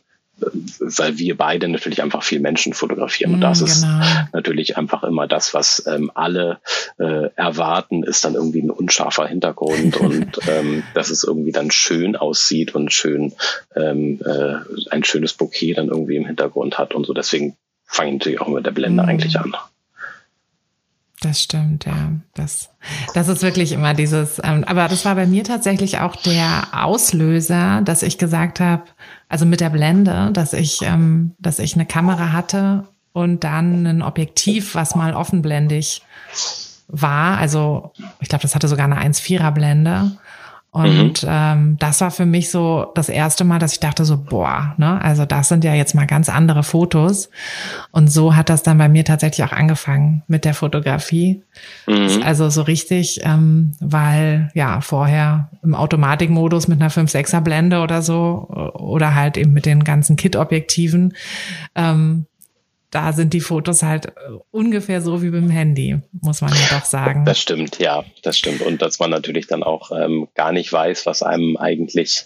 weil wir beide natürlich einfach viel Menschen fotografieren. Und das genau. ist natürlich einfach immer das, was ähm, alle äh, erwarten, ist dann irgendwie ein unscharfer Hintergrund und ähm, dass es irgendwie dann schön aussieht und schön ähm, äh, ein schönes Bouquet dann irgendwie im Hintergrund hat und so. Deswegen fange ich natürlich auch mit der Blende mhm. eigentlich an. Das stimmt, ja. Das, das ist wirklich immer dieses, ähm, aber das war bei mir tatsächlich auch der Auslöser, dass ich gesagt habe, also mit der Blende, dass ich, ähm, dass ich eine Kamera hatte und dann ein Objektiv, was mal offenblendig war. Also ich glaube, das hatte sogar eine 1,4er Blende. Und mhm. ähm, das war für mich so das erste Mal, dass ich dachte so, boah, ne, also das sind ja jetzt mal ganz andere Fotos. Und so hat das dann bei mir tatsächlich auch angefangen mit der Fotografie. Mhm. Also so richtig, ähm, weil ja vorher im Automatikmodus mit einer 5-6er Blende oder so oder halt eben mit den ganzen Kit-Objektiven ähm, da sind die Fotos halt äh, ungefähr so wie beim Handy, muss man ja doch sagen. Das stimmt, ja, das stimmt. Und dass man natürlich dann auch ähm, gar nicht weiß, was einem eigentlich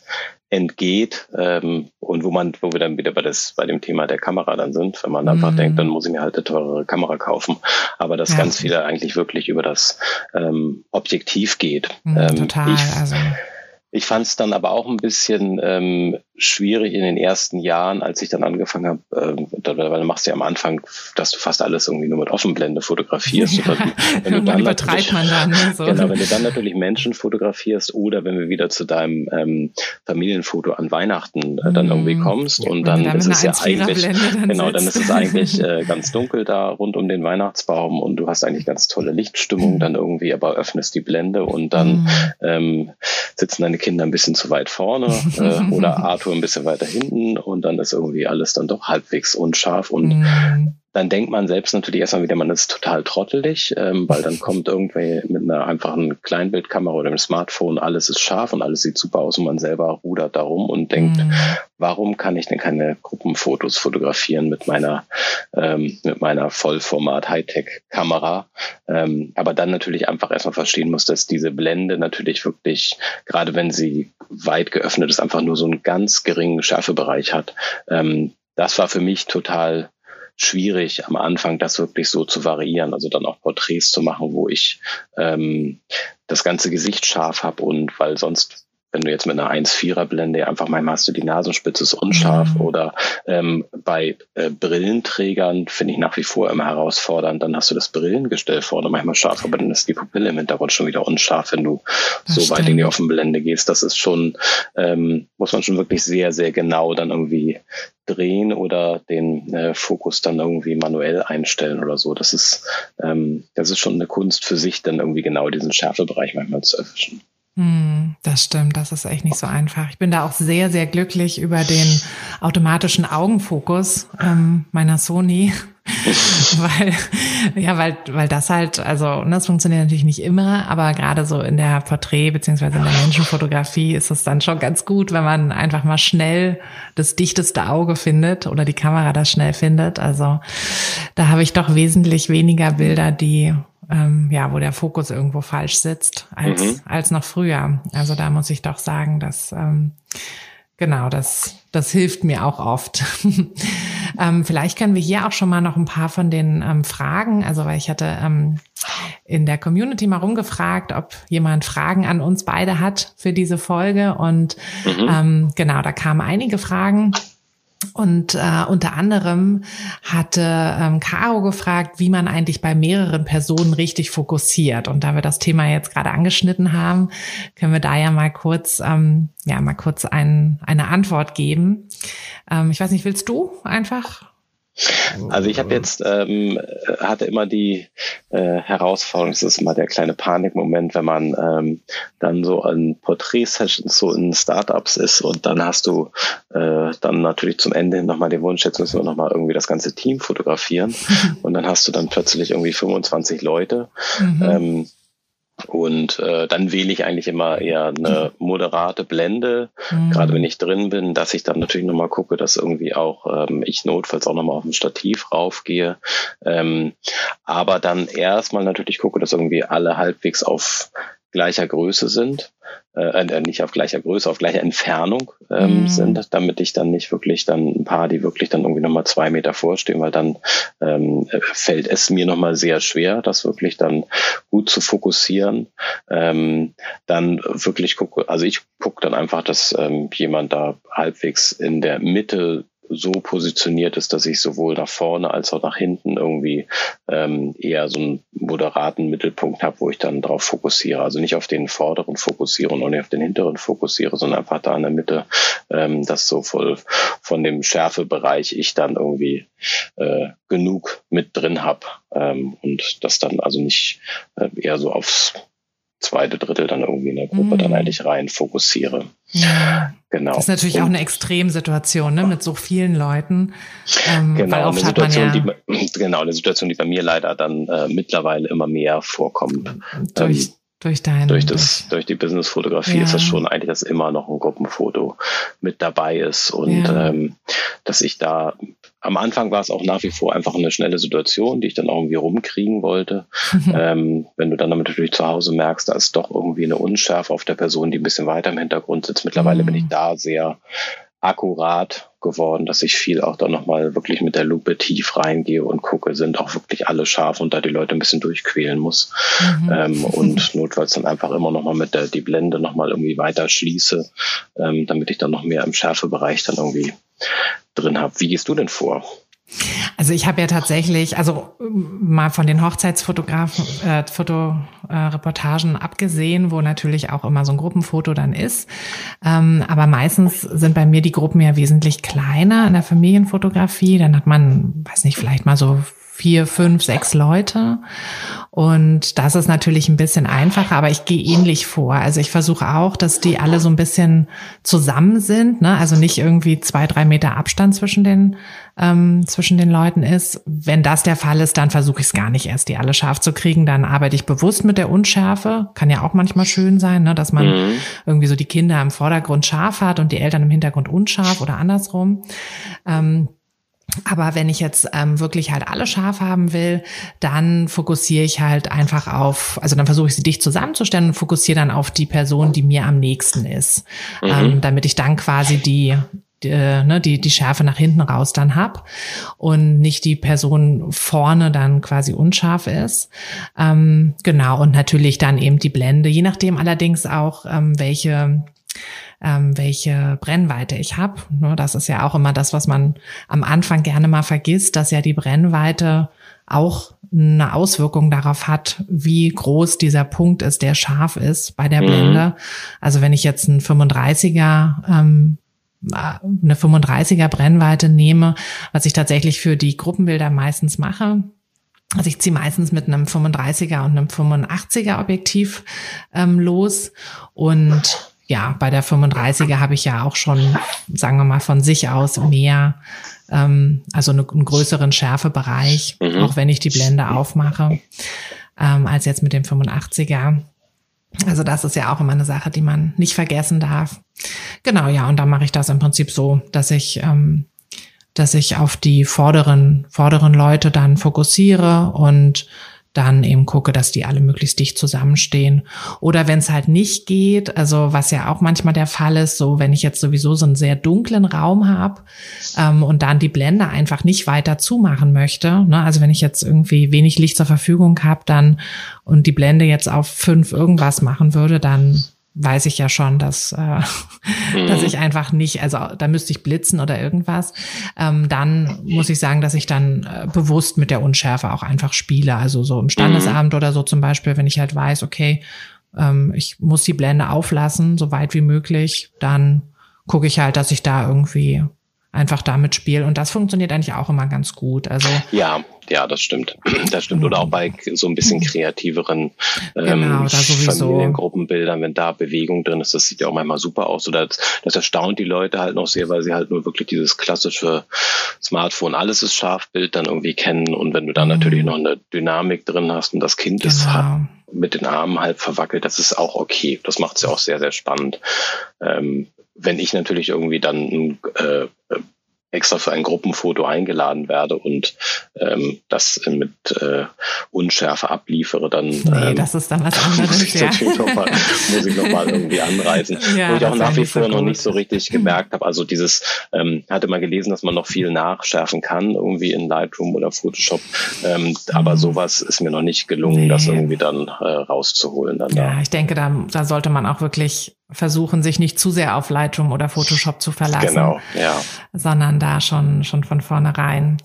entgeht ähm, und wo man, wo wir dann wieder bei das bei dem Thema der Kamera dann sind, wenn man einfach mm. denkt, dann muss ich mir halt eine teurere Kamera kaufen. Aber dass ja. ganz viele eigentlich wirklich über das ähm, Objektiv geht. Mm, ähm, total. Ich, also ich fand es dann aber auch ein bisschen ähm, schwierig in den ersten Jahren, als ich dann angefangen habe, ähm, weil du machst ja am Anfang, dass du fast alles irgendwie nur mit Offenblende fotografierst. Ja, wenn du dann übertreibt man dann. Ne, so. Genau, wenn du dann natürlich Menschen fotografierst oder wenn wir wieder zu deinem ähm, Familienfoto an Weihnachten äh, dann irgendwie mhm. kommst und dann, dann ist es ja eigentlich, dann genau, dann ist es eigentlich äh, ganz dunkel da rund um den Weihnachtsbaum und du hast eigentlich ganz tolle Lichtstimmung dann irgendwie, aber öffnest die Blende und dann mhm. ähm, sitzen deine Kinder ein bisschen zu weit vorne äh, oder Arthur ein bisschen weiter hinten und dann ist irgendwie alles dann doch halbwegs unscharf und mhm dann denkt man selbst natürlich erstmal wieder, man ist total trottelig, ähm, weil dann kommt irgendwie mit einer einfachen Kleinbildkamera oder einem Smartphone, alles ist scharf und alles sieht super aus und man selber rudert darum und denkt, mhm. warum kann ich denn keine Gruppenfotos fotografieren mit meiner, ähm, mit meiner Vollformat Hightech-Kamera? Ähm, aber dann natürlich einfach erstmal verstehen muss, dass diese Blende natürlich wirklich, gerade wenn sie weit geöffnet ist, einfach nur so einen ganz geringen Schärfebereich hat. Ähm, das war für mich total schwierig am Anfang, das wirklich so zu variieren. Also dann auch Porträts zu machen, wo ich ähm, das ganze Gesicht scharf habe und weil sonst wenn du jetzt mit einer 1,4er Blende einfach mal hast du die Nasenspitze ist unscharf mhm. oder ähm, bei äh, Brillenträgern finde ich nach wie vor immer herausfordernd, dann hast du das Brillengestell vorne manchmal scharf, aber dann ist die Pupille im Hintergrund schon wieder unscharf, wenn du das so stimmt. weit in die Offenblende gehst. Das ist schon, ähm, muss man schon wirklich sehr, sehr genau dann irgendwie drehen oder den äh, Fokus dann irgendwie manuell einstellen oder so. Das ist, ähm, das ist schon eine Kunst für sich, dann irgendwie genau diesen Schärfebereich manchmal zu erwischen. Hm, das stimmt, das ist echt nicht so einfach. Ich bin da auch sehr, sehr glücklich über den automatischen Augenfokus ähm, meiner Sony, weil ja, weil weil das halt, also ne, das funktioniert natürlich nicht immer, aber gerade so in der Porträt beziehungsweise in der Menschenfotografie ist es dann schon ganz gut, wenn man einfach mal schnell das dichteste Auge findet oder die Kamera das schnell findet. Also da habe ich doch wesentlich weniger Bilder, die ähm, ja, wo der Fokus irgendwo falsch sitzt als, mhm. als noch früher. Also da muss ich doch sagen, dass ähm, genau, das, das hilft mir auch oft. ähm, vielleicht können wir hier auch schon mal noch ein paar von den ähm, Fragen, also weil ich hatte ähm, in der Community mal rumgefragt, ob jemand Fragen an uns beide hat für diese Folge. Und mhm. ähm, genau, da kamen einige Fragen. Und äh, unter anderem hatte ähm, Caro gefragt, wie man eigentlich bei mehreren Personen richtig fokussiert. Und da wir das Thema jetzt gerade angeschnitten haben, können wir da ja mal kurz, ähm, ja, mal kurz ein, eine Antwort geben. Ähm, ich weiß nicht, willst du einfach Also ich habe jetzt ähm, hatte immer die äh, Herausforderung, das ist immer der kleine Panikmoment, wenn man ähm, dann so an Porträt-Sessions so in Startups ist und dann hast du äh, dann natürlich zum Ende nochmal den Wunsch, jetzt müssen wir nochmal irgendwie das ganze Team fotografieren und dann hast du dann plötzlich irgendwie 25 Leute. Mhm. Ähm, und äh, dann wähle ich eigentlich immer eher eine moderate Blende, mhm. gerade wenn ich drin bin, dass ich dann natürlich nochmal gucke, dass irgendwie auch ähm, ich notfalls auch nochmal auf ein Stativ raufgehe. Ähm, aber dann erstmal natürlich gucke, dass irgendwie alle halbwegs auf gleicher Größe sind, äh, äh, nicht auf gleicher Größe, auf gleicher Entfernung ähm, mm. sind, damit ich dann nicht wirklich dann ein paar, die wirklich dann irgendwie nochmal zwei Meter vorstehen, weil dann ähm, fällt es mir nochmal sehr schwer, das wirklich dann gut zu fokussieren. Ähm, dann wirklich gucke, also ich gucke dann einfach, dass ähm, jemand da halbwegs in der Mitte so positioniert ist, dass ich sowohl nach vorne als auch nach hinten irgendwie ähm, eher so einen moderaten Mittelpunkt habe, wo ich dann drauf fokussiere. Also nicht auf den vorderen fokussiere und auch nicht auf den hinteren fokussiere, sondern einfach da in der Mitte, ähm, dass so voll von dem Schärfebereich ich dann irgendwie äh, genug mit drin habe ähm, und das dann also nicht äh, eher so aufs zweite Drittel dann irgendwie in der Gruppe mm. dann eigentlich rein fokussiere. Ja. Genau. Das ist natürlich Und, auch eine Extremsituation, ne, mit so vielen Leuten. Ähm, genau, eine Situation, ja die, genau, eine Situation, die bei mir leider dann äh, mittlerweile immer mehr vorkommt. Durch, ähm, durch dein, durch das, durch, die Business-Fotografie ja. ist das schon eigentlich, dass immer noch ein Gruppenfoto mit dabei ist und ja. ähm, dass ich da am Anfang war es auch nach wie vor einfach eine schnelle Situation, die ich dann irgendwie rumkriegen wollte. ähm, wenn du dann damit natürlich zu Hause merkst, da ist doch irgendwie eine Unschärfe auf der Person, die ein bisschen weiter im Hintergrund sitzt. Mittlerweile mhm. bin ich da sehr akkurat geworden, dass ich viel auch dann nochmal wirklich mit der Lupe tief reingehe und gucke, sind auch wirklich alle scharf und da die Leute ein bisschen durchquälen muss. Mhm. Ähm, und notfalls dann einfach immer nochmal mit der die Blende nochmal irgendwie weiter schließe, ähm, damit ich dann noch mehr im Schärfebereich dann irgendwie drin habe. Wie gehst du denn vor? Also ich habe ja tatsächlich, also mal von den Hochzeitsfotografen, äh, Fotoreportagen äh, abgesehen, wo natürlich auch immer so ein Gruppenfoto dann ist. Ähm, aber meistens sind bei mir die Gruppen ja wesentlich kleiner in der Familienfotografie. Dann hat man, weiß nicht, vielleicht mal so vier, fünf, sechs Leute. Und das ist natürlich ein bisschen einfacher, aber ich gehe ähnlich vor. Also ich versuche auch, dass die alle so ein bisschen zusammen sind, ne? also nicht irgendwie zwei, drei Meter Abstand zwischen den, ähm, zwischen den Leuten ist. Wenn das der Fall ist, dann versuche ich es gar nicht erst, die alle scharf zu kriegen. Dann arbeite ich bewusst mit der Unschärfe. Kann ja auch manchmal schön sein, ne? dass man mhm. irgendwie so die Kinder im Vordergrund scharf hat und die Eltern im Hintergrund unscharf oder andersrum. Ähm, aber wenn ich jetzt ähm, wirklich halt alle scharf haben will, dann fokussiere ich halt einfach auf, also dann versuche ich sie dicht zusammenzustellen und fokussiere dann auf die Person, die mir am nächsten ist, mhm. ähm, damit ich dann quasi die, die, äh, ne, die, die Schärfe nach hinten raus dann hab und nicht die Person vorne dann quasi unscharf ist. Ähm, genau, und natürlich dann eben die Blende, je nachdem allerdings auch, ähm, welche ähm, welche Brennweite ich habe. Ne, das ist ja auch immer das, was man am Anfang gerne mal vergisst, dass ja die Brennweite auch eine Auswirkung darauf hat, wie groß dieser Punkt ist, der scharf ist bei der mhm. Blende. Also wenn ich jetzt einen 35er ähm, eine 35er Brennweite nehme, was ich tatsächlich für die Gruppenbilder meistens mache. Also ich ziehe meistens mit einem 35er und einem 85er Objektiv ähm, los und ja, bei der 35er habe ich ja auch schon, sagen wir mal, von sich aus mehr, ähm, also eine, einen größeren Schärfebereich, mhm. auch wenn ich die Blende aufmache, ähm, als jetzt mit dem 85er. Also das ist ja auch immer eine Sache, die man nicht vergessen darf. Genau, ja, und dann mache ich das im Prinzip so, dass ich, ähm, dass ich auf die vorderen, vorderen Leute dann fokussiere und dann eben gucke, dass die alle möglichst dicht zusammenstehen. Oder wenn es halt nicht geht, also was ja auch manchmal der Fall ist, so wenn ich jetzt sowieso so einen sehr dunklen Raum habe ähm, und dann die Blende einfach nicht weiter zumachen möchte, ne? also wenn ich jetzt irgendwie wenig Licht zur Verfügung habe, dann und die Blende jetzt auf fünf irgendwas machen würde, dann weiß ich ja schon, dass, äh, mhm. dass ich einfach nicht, also da müsste ich blitzen oder irgendwas. Ähm, dann muss ich sagen, dass ich dann äh, bewusst mit der Unschärfe auch einfach spiele. Also so im Standesabend mhm. oder so zum Beispiel, wenn ich halt weiß, okay, ähm, ich muss die Blende auflassen, so weit wie möglich, dann gucke ich halt, dass ich da irgendwie einfach damit spiele. Und das funktioniert eigentlich auch immer ganz gut. Also ja, ja, das stimmt. Das stimmt. Oder auch bei so ein bisschen kreativeren ähm, genau, Familiengruppenbildern, wenn da Bewegung drin ist, das sieht ja auch manchmal super aus. Oder das, das erstaunt die Leute halt noch sehr, weil sie halt nur wirklich dieses klassische Smartphone, alles ist Scharfbild dann irgendwie kennen. Und wenn du da mhm. natürlich noch eine Dynamik drin hast und das Kind genau. ist mit den Armen halb verwackelt, das ist auch okay. Das macht es ja auch sehr, sehr spannend. Ähm, wenn ich natürlich irgendwie dann äh, extra für ein Gruppenfoto eingeladen werde und ähm, das mit äh, Unschärfe abliefere, dann nee, ähm, das ist dann was anderes. muss, ich ja. noch mal, muss ich nochmal irgendwie anreisen. Ja, Wo ich auch nach wie vor so noch nicht so richtig gemerkt habe. Also dieses, ähm, hatte mal gelesen, dass man noch viel nachschärfen kann, irgendwie in Lightroom oder Photoshop. Ähm, mhm. Aber sowas ist mir noch nicht gelungen, nee. das irgendwie dann äh, rauszuholen. Dann ja, da. ich denke, da, da sollte man auch wirklich versuchen, sich nicht zu sehr auf Lightroom oder Photoshop zu verlassen. Genau, ja. Sondern da schon, schon von vornherein.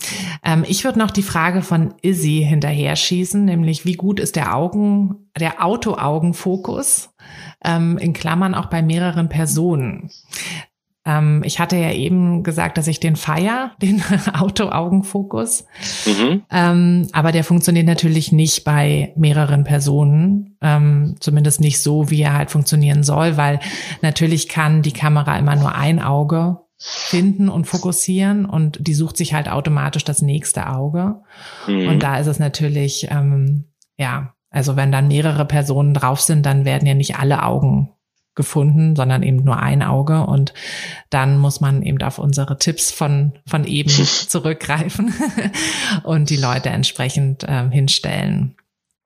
Ähm, ich würde noch die Frage von Izzy hinterher schießen, nämlich wie gut ist der Augen, der Auto-Augen-Fokus? Ähm, in Klammern auch bei mehreren Personen. Ähm, ich hatte ja eben gesagt, dass ich den feier, den Auto-Augen-Fokus. Mhm. Ähm, aber der funktioniert natürlich nicht bei mehreren Personen. Ähm, zumindest nicht so, wie er halt funktionieren soll, weil natürlich kann die Kamera immer nur ein Auge finden und fokussieren und die sucht sich halt automatisch das nächste Auge. Mhm. Und da ist es natürlich, ähm, ja, also wenn dann mehrere Personen drauf sind, dann werden ja nicht alle Augen gefunden, sondern eben nur ein Auge. Und dann muss man eben auf unsere Tipps von, von eben zurückgreifen und die Leute entsprechend ähm, hinstellen.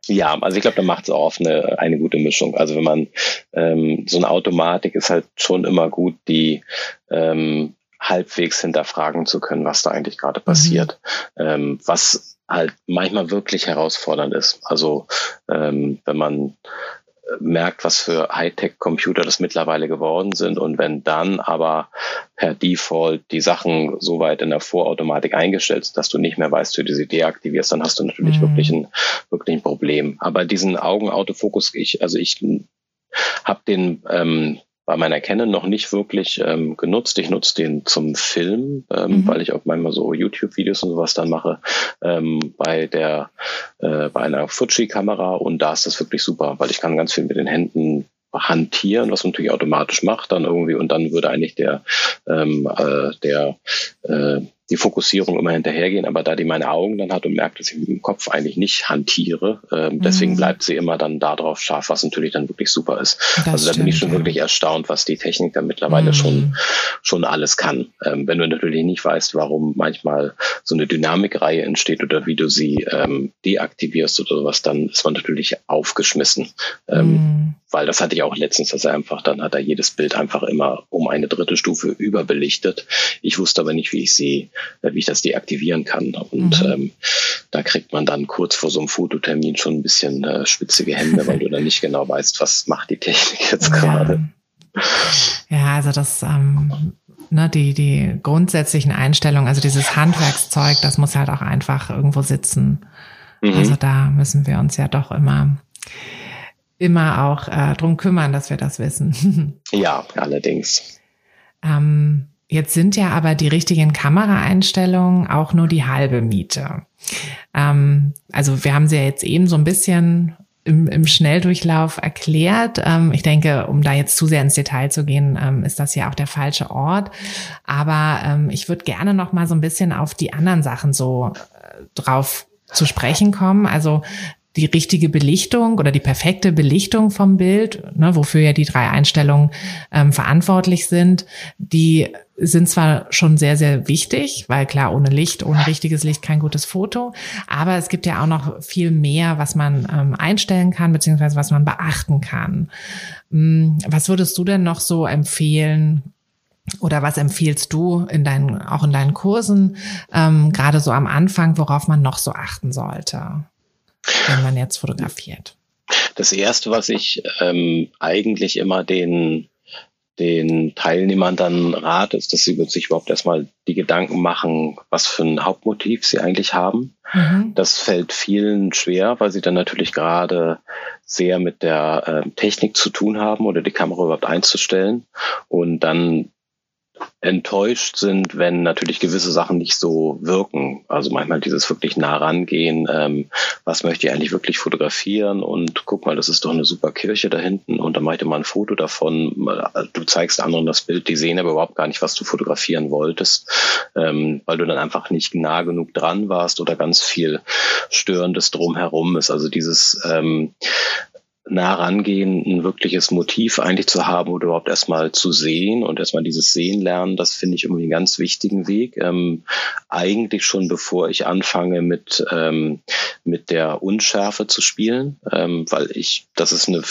Ja, also ich glaube, da macht es auch eine, eine gute Mischung. Also wenn man ähm, so eine Automatik ist halt schon immer gut, die ähm, halbwegs hinterfragen zu können, was da eigentlich gerade mhm. passiert. Mhm. Ähm, was halt manchmal wirklich herausfordernd ist. Also ähm, wenn man merkt, was für Hightech-Computer das mittlerweile geworden sind. Und wenn dann aber per Default die Sachen so weit in der Vorautomatik eingestellt sind, dass du nicht mehr weißt, wie du sie deaktivierst, dann hast du natürlich mhm. wirklich, ein, wirklich ein Problem. Aber diesen Augenautofokus, ich, also ich habe den ähm, bei meiner Canon noch nicht wirklich ähm, genutzt. Ich nutze den zum Film, ähm, mhm. weil ich auch manchmal so YouTube-Videos und sowas dann mache ähm, bei der äh, bei einer Fuji-Kamera und da ist das wirklich super, weil ich kann ganz viel mit den Händen hantieren, was man natürlich automatisch macht dann irgendwie und dann würde eigentlich der ähm, äh, der äh, die Fokussierung immer hinterhergehen, aber da die meine Augen dann hat und merkt, dass ich mit dem Kopf eigentlich nicht hantiere, ähm, deswegen mhm. bleibt sie immer dann darauf scharf, was natürlich dann wirklich super ist. Das also da stimmt, bin ich schon ja. wirklich erstaunt, was die Technik dann mittlerweile mhm. schon schon alles kann. Ähm, wenn du natürlich nicht weißt, warum manchmal so eine Dynamikreihe entsteht oder wie du sie ähm, deaktivierst oder sowas, dann ist man natürlich aufgeschmissen. Ähm, mhm. Weil das hatte ich auch letztens, dass er einfach, dann hat er jedes Bild einfach immer um eine dritte Stufe überbelichtet. Ich wusste aber nicht, wie ich sie wie ich das deaktivieren kann. Und mhm. ähm, da kriegt man dann kurz vor so einem Fototermin schon ein bisschen äh, spitzige Hände, weil du dann nicht genau weißt, was macht die Technik jetzt ja. gerade. Ja, also das, ähm, ne, die, die grundsätzlichen Einstellungen, also dieses Handwerkszeug, das muss halt auch einfach irgendwo sitzen. Mhm. Also da müssen wir uns ja doch immer immer auch äh, drum kümmern, dass wir das wissen. ja, allerdings. Ähm, Jetzt sind ja aber die richtigen Kameraeinstellungen auch nur die halbe Miete. Ähm, also wir haben sie ja jetzt eben so ein bisschen im, im Schnelldurchlauf erklärt. Ähm, ich denke, um da jetzt zu sehr ins Detail zu gehen, ähm, ist das ja auch der falsche Ort. Aber ähm, ich würde gerne noch mal so ein bisschen auf die anderen Sachen so äh, drauf zu sprechen kommen. Also die richtige Belichtung oder die perfekte Belichtung vom Bild, ne, wofür ja die drei Einstellungen ähm, verantwortlich sind, die sind zwar schon sehr, sehr wichtig, weil klar, ohne Licht, ohne richtiges Licht kein gutes Foto, aber es gibt ja auch noch viel mehr, was man ähm, einstellen kann, beziehungsweise was man beachten kann. Hm, was würdest du denn noch so empfehlen, oder was empfiehlst du in deinen, auch in deinen Kursen, ähm, gerade so am Anfang, worauf man noch so achten sollte? Wenn man jetzt fotografiert? Das erste, was ich ähm, eigentlich immer den den Teilnehmern dann rate, ist, dass sie sich überhaupt erstmal die Gedanken machen, was für ein Hauptmotiv sie eigentlich haben. Mhm. Das fällt vielen schwer, weil sie dann natürlich gerade sehr mit der äh, Technik zu tun haben oder die Kamera überhaupt einzustellen und dann enttäuscht sind, wenn natürlich gewisse Sachen nicht so wirken. Also manchmal dieses wirklich nah rangehen, ähm, was möchte ich eigentlich wirklich fotografieren und guck mal, das ist doch eine super Kirche da hinten und dann mache ich mal ein Foto davon. Du zeigst anderen das Bild, die sehen aber überhaupt gar nicht, was du fotografieren wolltest, ähm, weil du dann einfach nicht nah genug dran warst oder ganz viel Störendes drumherum ist. Also dieses ähm, nah rangehen, ein wirkliches Motiv eigentlich zu haben oder überhaupt erstmal zu sehen und erstmal dieses Sehen lernen, das finde ich irgendwie einen ganz wichtigen Weg. Ähm, eigentlich schon bevor ich anfange mit, ähm, mit der Unschärfe zu spielen, ähm, weil ich, das ist eine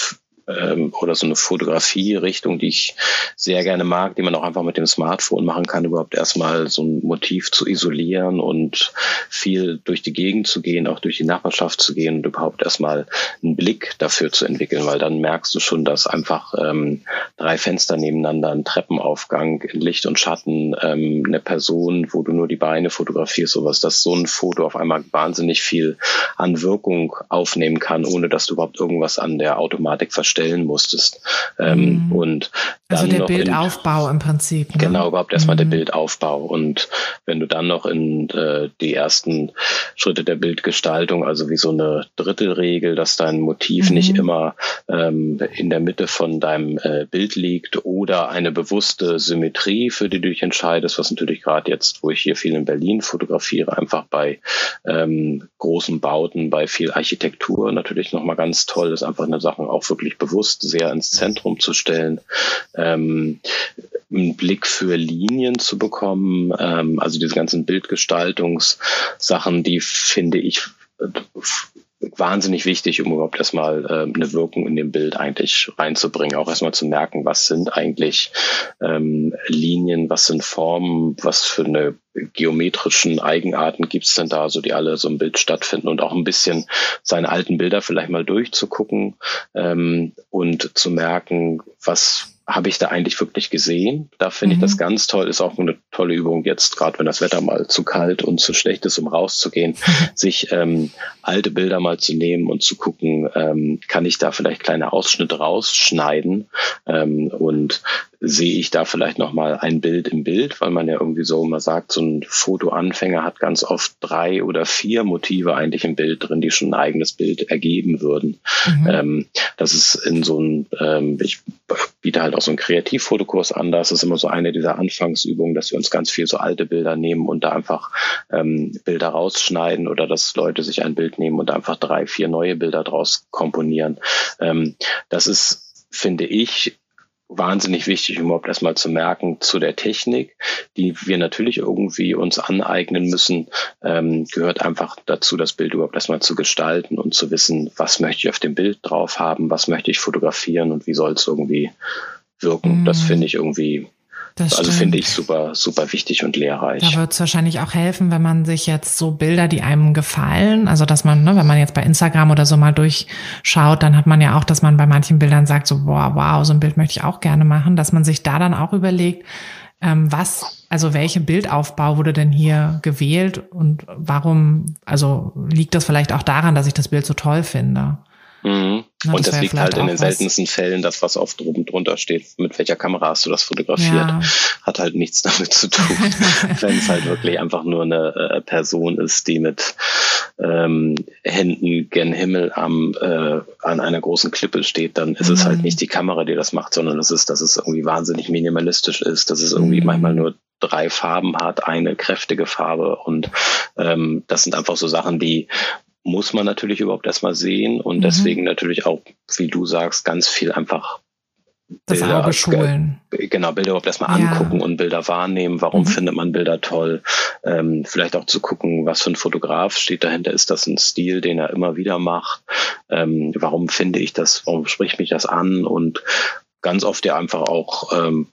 ähm, oder so eine Fotografie-Richtung, die ich sehr gerne mag, die man auch einfach mit dem Smartphone machen kann, überhaupt erstmal so ein Motiv zu isolieren und viel durch die Gegend zu gehen, auch durch die Nachbarschaft zu gehen und überhaupt erstmal einen Blick dafür zu entwickeln, weil dann merkst du schon, dass einfach ähm, drei Fenster nebeneinander, ein Treppenaufgang Licht und Schatten, ähm, eine Person, wo du nur die Beine fotografierst, sowas, dass so ein Foto auf einmal wahnsinnig viel an Wirkung aufnehmen kann, ohne dass du überhaupt irgendwas an der Automatik verstehst erstellen musstest. Ähm, mhm. und also der Bildaufbau in, im Prinzip. Ne? Genau, überhaupt erstmal mhm. der Bildaufbau. Und wenn du dann noch in äh, die ersten Schritte der Bildgestaltung, also wie so eine Drittelregel, dass dein Motiv mhm. nicht immer ähm, in der Mitte von deinem äh, Bild liegt oder eine bewusste Symmetrie, für die du dich entscheidest, was natürlich gerade jetzt, wo ich hier viel in Berlin fotografiere, einfach bei ähm, großen Bauten, bei viel Architektur natürlich nochmal ganz toll ist, einfach eine Sache auch wirklich bewusst sehr ins Zentrum zu stellen ähm, einen Blick für Linien zu bekommen. Ähm, also diese ganzen Bildgestaltungssachen, die finde ich wahnsinnig wichtig, um überhaupt erstmal äh, eine Wirkung in dem Bild eigentlich reinzubringen. Auch erstmal zu merken, was sind eigentlich ähm, Linien, was sind Formen, was für eine geometrischen Eigenarten gibt's denn da, so die alle so im Bild stattfinden und auch ein bisschen seine alten Bilder vielleicht mal durchzugucken ähm, und zu merken, was habe ich da eigentlich wirklich gesehen. Da finde mhm. ich das mhm. ganz toll. Ist auch eine tolle Übung jetzt, gerade wenn das Wetter mal zu kalt und zu schlecht ist, um rauszugehen, sich ähm, alte Bilder mal zu nehmen und zu gucken, ähm, kann ich da vielleicht kleine Ausschnitte rausschneiden ähm, und sehe ich da vielleicht nochmal ein Bild im Bild, weil man ja irgendwie so immer sagt, so ein Fotoanfänger hat ganz oft drei oder vier Motive eigentlich im Bild drin, die schon ein eigenes Bild ergeben würden. Mhm. Ähm, das ist in so ein, ähm, ich biete halt auch so einen Kreativfotokurs an, das ist immer so eine dieser Anfangsübungen, dass wir uns ganz viel so alte Bilder nehmen und da einfach ähm, Bilder rausschneiden oder dass Leute sich ein Bild nehmen und einfach drei, vier neue Bilder draus komponieren. Ähm, das ist, finde ich, wahnsinnig wichtig, um überhaupt erstmal zu merken zu der Technik, die wir natürlich irgendwie uns aneignen müssen, ähm, gehört einfach dazu, das Bild überhaupt erstmal zu gestalten und zu wissen, was möchte ich auf dem Bild drauf haben, was möchte ich fotografieren und wie soll es irgendwie wirken. Mm. Das mhm. finde ich irgendwie das also finde ich super, super wichtig und lehrreich. Da wird es wahrscheinlich auch helfen, wenn man sich jetzt so Bilder, die einem gefallen, also dass man, ne, wenn man jetzt bei Instagram oder so mal durchschaut, dann hat man ja auch, dass man bei manchen Bildern sagt, so, boah, wow, so ein Bild möchte ich auch gerne machen, dass man sich da dann auch überlegt, ähm, was, also welche Bildaufbau wurde denn hier gewählt und warum, also liegt das vielleicht auch daran, dass ich das Bild so toll finde? Mhm. Na, und das, das liegt halt in den seltensten Fällen, das, was oft oben drunter steht, mit welcher Kamera hast du das fotografiert, ja. hat halt nichts damit zu tun. Wenn es halt wirklich einfach nur eine äh, Person ist, die mit ähm, Händen gen Himmel am, äh, an einer großen Klippe steht, dann ist mhm. es halt mhm. nicht die Kamera, die das macht, sondern es ist, dass es irgendwie wahnsinnig minimalistisch ist, dass es irgendwie mhm. manchmal nur drei Farben hat, eine kräftige Farbe und ähm, das sind einfach so Sachen, die muss man natürlich überhaupt erstmal sehen und mhm. deswegen natürlich auch, wie du sagst, ganz viel einfach das Bilder, Auge schulen. Genau, Bilder überhaupt erstmal ja. angucken und Bilder wahrnehmen. Warum mhm. findet man Bilder toll? Ähm, vielleicht auch zu gucken, was für ein Fotograf steht dahinter. Ist das ein Stil, den er immer wieder macht? Ähm, warum finde ich das? Warum spricht mich das an? Und ganz oft ja einfach auch ähm,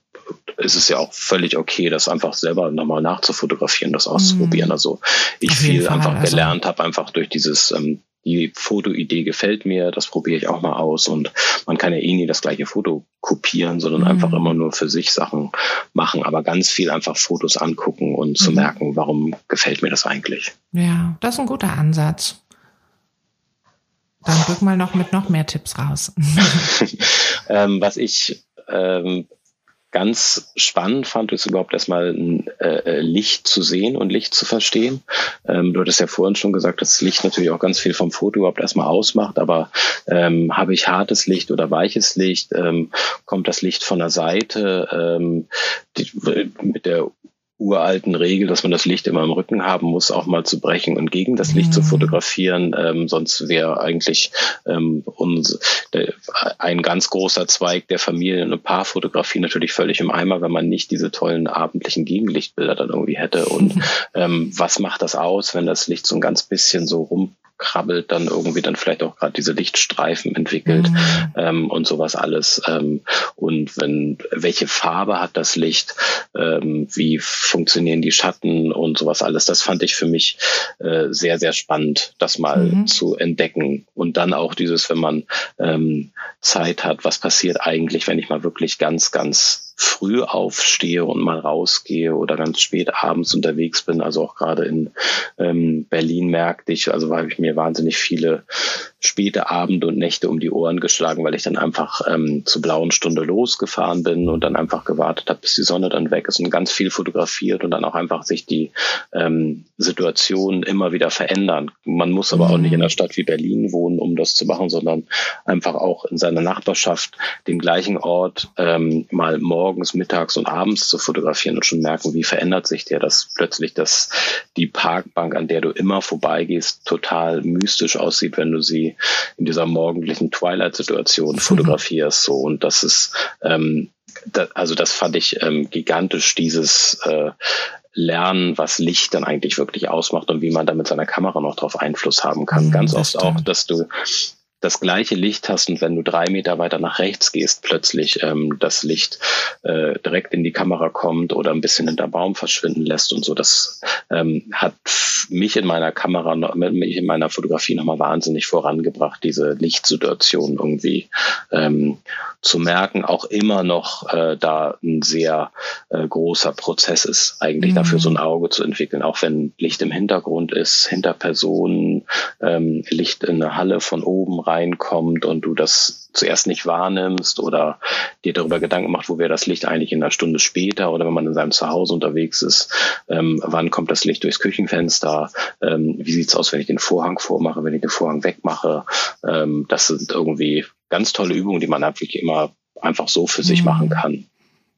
ist es ja auch völlig okay, das einfach selber nochmal nachzufotografieren, das auszuprobieren. Mhm. Also ich viel Fall, einfach also. gelernt habe, einfach durch dieses, ähm, die Fotoidee gefällt mir, das probiere ich auch mal aus und man kann ja eh nie das gleiche Foto kopieren, sondern mhm. einfach immer nur für sich Sachen machen, aber ganz viel einfach Fotos angucken und mhm. zu merken, warum gefällt mir das eigentlich. Ja, das ist ein guter Ansatz. Dann drück mal noch mit noch mehr Tipps raus. ähm, was ich ähm, ganz spannend fand, ist überhaupt erstmal äh, äh, Licht zu sehen und Licht zu verstehen. Ähm, du hattest ja vorhin schon gesagt, dass Licht natürlich auch ganz viel vom Foto überhaupt erstmal ausmacht, aber ähm, habe ich hartes Licht oder weiches Licht? Ähm, kommt das Licht von der Seite? Ähm, die, mit der uralten Regel, dass man das Licht immer im Rücken haben muss, auch mal zu brechen und gegen das Licht mhm. zu fotografieren. Ähm, sonst wäre eigentlich ähm, uns, der, ein ganz großer Zweig der Familien- und Paarfotografie natürlich völlig im Eimer, wenn man nicht diese tollen abendlichen Gegenlichtbilder dann irgendwie hätte. Und ähm, was macht das aus, wenn das Licht so ein ganz bisschen so rum krabbelt, dann irgendwie dann vielleicht auch gerade diese Lichtstreifen entwickelt mhm. ähm, und sowas alles. Ähm, und wenn welche Farbe hat das Licht, ähm, wie funktionieren die Schatten und sowas alles, das fand ich für mich äh, sehr, sehr spannend, das mal mhm. zu entdecken. Und dann auch dieses, wenn man ähm, Zeit hat, was passiert eigentlich, wenn ich mal wirklich ganz, ganz früh aufstehe und mal rausgehe oder ganz spät abends unterwegs bin. Also auch gerade in ähm, Berlin merkte ich, also habe ich mir wahnsinnig viele späte Abende und Nächte um die Ohren geschlagen, weil ich dann einfach ähm, zur blauen Stunde losgefahren bin und dann einfach gewartet habe, bis die Sonne dann weg ist und ganz viel fotografiert und dann auch einfach sich die ähm, Situation immer wieder verändern. Man muss aber mhm. auch nicht in einer Stadt wie Berlin wohnen, um das zu machen, sondern einfach auch in seiner Nachbarschaft den gleichen Ort ähm, mal morgens, mittags und abends zu fotografieren und schon merken, wie verändert sich der, dass plötzlich dass die Parkbank, an der du immer vorbeigehst, total mystisch aussieht, wenn du sie in dieser morgendlichen Twilight-Situation mhm. fotografierst. So und das ist ähm, da, also das fand ich ähm, gigantisch, dieses äh, lernen, was Licht dann eigentlich wirklich ausmacht und wie man da mit seiner Kamera noch drauf Einfluss haben kann. Mm, Ganz oft stimmt. auch, dass du das gleiche Licht hast und wenn du drei Meter weiter nach rechts gehst, plötzlich ähm, das Licht äh, direkt in die Kamera kommt oder ein bisschen hinter Baum verschwinden lässt und so. Das ähm, hat mich in meiner Kamera, mich in meiner Fotografie nochmal wahnsinnig vorangebracht, diese Lichtsituation irgendwie ähm, zu merken, auch immer noch äh, da ein sehr äh, großer Prozess ist, eigentlich mhm. dafür so ein Auge zu entwickeln, auch wenn Licht im Hintergrund ist, hinter Personen, ähm, Licht in eine Halle von oben reinkommt und du das zuerst nicht wahrnimmst oder dir darüber Gedanken macht, wo wäre das Licht eigentlich in einer Stunde später oder wenn man in seinem Zuhause unterwegs ist, ähm, wann kommt das Licht durchs Küchenfenster, ähm, wie sieht's aus, wenn ich den Vorhang vormache, wenn ich den Vorhang wegmache. Ähm, das sind irgendwie ganz tolle Übungen, die man wirklich immer einfach so für sich mhm. machen kann.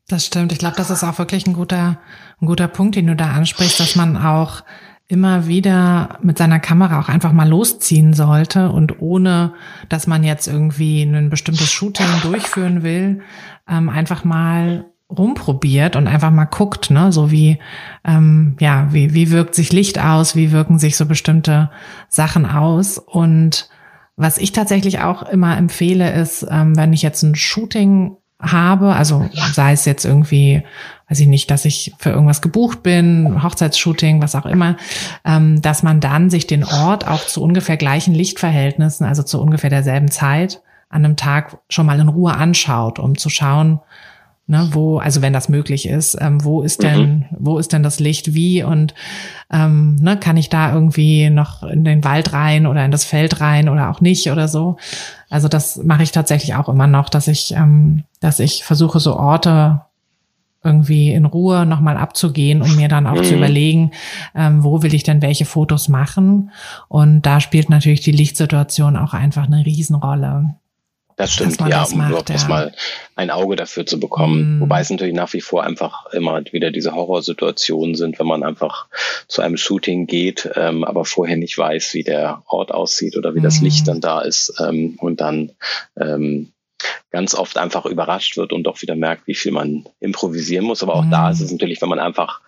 Das stimmt. Ich glaube, das ist auch wirklich ein guter, ein guter Punkt, den du da ansprichst, dass man auch immer wieder mit seiner Kamera auch einfach mal losziehen sollte und ohne, dass man jetzt irgendwie ein bestimmtes Shooting durchführen will, ähm, einfach mal rumprobiert und einfach mal guckt, ne, so wie ähm, ja, wie wie wirkt sich Licht aus, wie wirken sich so bestimmte Sachen aus? Und was ich tatsächlich auch immer empfehle, ist, ähm, wenn ich jetzt ein Shooting habe, also sei es jetzt irgendwie, weiß ich nicht, dass ich für irgendwas gebucht bin, Hochzeitsshooting, was auch immer, ähm, dass man dann sich den Ort auch zu ungefähr gleichen Lichtverhältnissen, also zu ungefähr derselben Zeit an einem Tag schon mal in Ruhe anschaut, um zu schauen, Ne, wo, also wenn das möglich ist, ähm, wo ist denn, mhm. wo ist denn das Licht wie und ähm, ne, kann ich da irgendwie noch in den Wald rein oder in das Feld rein oder auch nicht oder so. Also das mache ich tatsächlich auch immer noch, dass ich, ähm, dass ich versuche, so Orte irgendwie in Ruhe nochmal abzugehen, um mir dann auch mhm. zu überlegen, ähm, wo will ich denn welche Fotos machen. Und da spielt natürlich die Lichtsituation auch einfach eine Riesenrolle. Das stimmt, ja, um überhaupt ja. erstmal ein Auge dafür zu bekommen. Mm. Wobei es natürlich nach wie vor einfach immer wieder diese Horrorsituationen sind, wenn man einfach zu einem Shooting geht, ähm, aber vorher nicht weiß, wie der Ort aussieht oder wie mm. das Licht mhm. dann da ist ähm, und dann ähm, ganz oft einfach überrascht wird und auch wieder merkt, wie viel man improvisieren muss. Aber auch mm. da ist es natürlich, wenn man einfach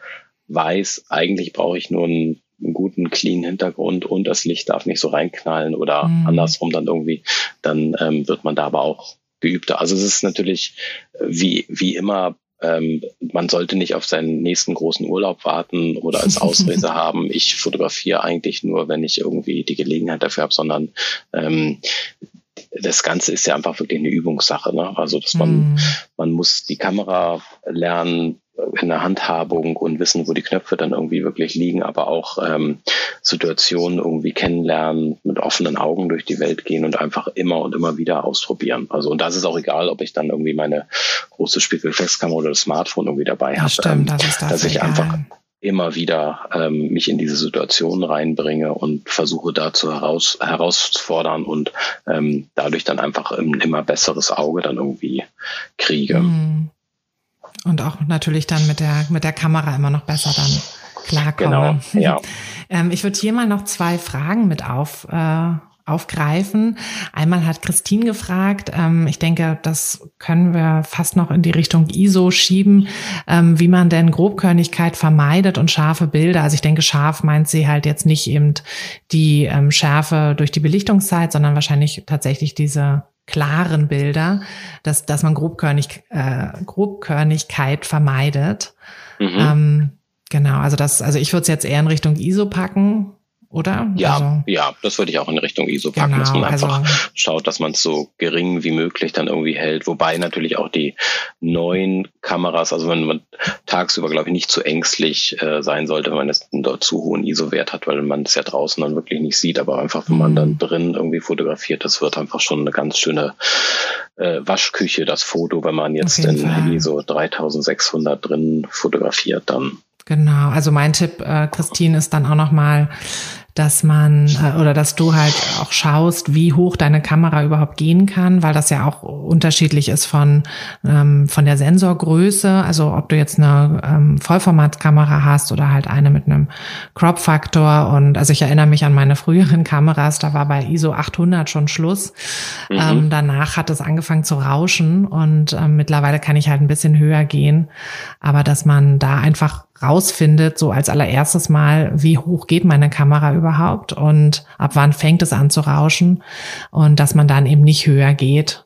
weiß, eigentlich brauche ich nur ein einen guten, clean Hintergrund und das Licht darf nicht so reinknallen oder mhm. andersrum dann irgendwie, dann ähm, wird man da aber auch geübter. Also es ist natürlich äh, wie, wie immer ähm, man sollte nicht auf seinen nächsten großen Urlaub warten oder als Ausrede haben, ich fotografiere eigentlich nur, wenn ich irgendwie die Gelegenheit dafür habe, sondern ähm, das Ganze ist ja einfach wirklich eine Übungssache. Ne? Also dass man, mm. man muss die Kamera lernen, in der Handhabung und wissen, wo die Knöpfe dann irgendwie wirklich liegen, aber auch ähm, Situationen irgendwie kennenlernen, mit offenen Augen durch die Welt gehen und einfach immer und immer wieder ausprobieren. Also und das ist auch egal, ob ich dann irgendwie meine große Spiegelreflexkamera oder das Smartphone irgendwie dabei habe, ähm, das dass ich egal. einfach immer wieder ähm, mich in diese Situation reinbringe und versuche dazu heraus, herauszufordern und ähm, dadurch dann einfach ein immer besseres Auge dann irgendwie kriege. Mhm. Und auch natürlich dann mit der, mit der Kamera immer noch besser dann klarkomme. Genau, ja. ähm, ich würde hier mal noch zwei Fragen mit auf, äh, aufgreifen. Einmal hat Christine gefragt, ähm, ich denke, das können wir fast noch in die Richtung ISO schieben, ähm, wie man denn Grobkörnigkeit vermeidet und scharfe Bilder. Also ich denke, scharf meint sie halt jetzt nicht eben die ähm, Schärfe durch die Belichtungszeit, sondern wahrscheinlich tatsächlich diese klaren Bilder, dass, dass man Grobkörnig, äh, Grobkörnigkeit vermeidet. Mhm. Ähm, genau, also das, also ich würde es jetzt eher in Richtung ISO packen, oder? Ja, also, ja, das würde ich auch in Richtung ISO packen, genau, dass man einfach also, schaut, dass man es so gering wie möglich dann irgendwie hält. Wobei natürlich auch die neuen Kameras, also wenn man tagsüber, glaube ich, nicht zu ängstlich äh, sein sollte, wenn man jetzt einen dort zu hohen ISO-Wert hat, weil man es ja draußen dann wirklich nicht sieht, aber einfach, wenn man mhm. dann drin irgendwie fotografiert, das wird einfach schon eine ganz schöne äh, Waschküche, das Foto, wenn man jetzt in Fall. ISO 3600 drin fotografiert, dann Genau, also mein Tipp, äh, Christine, ist dann auch nochmal dass man äh, oder dass du halt auch schaust, wie hoch deine Kamera überhaupt gehen kann, weil das ja auch unterschiedlich ist von ähm, von der Sensorgröße, also ob du jetzt eine ähm, Vollformatkamera hast oder halt eine mit einem Crop Faktor und also ich erinnere mich an meine früheren Kameras, da war bei ISO 800 schon Schluss. Mhm. Ähm, danach hat es angefangen zu rauschen und ähm, mittlerweile kann ich halt ein bisschen höher gehen, aber dass man da einfach rausfindet, so als allererstes Mal, wie hoch geht meine Kamera überhaupt und ab wann fängt es an zu rauschen und dass man dann eben nicht höher geht,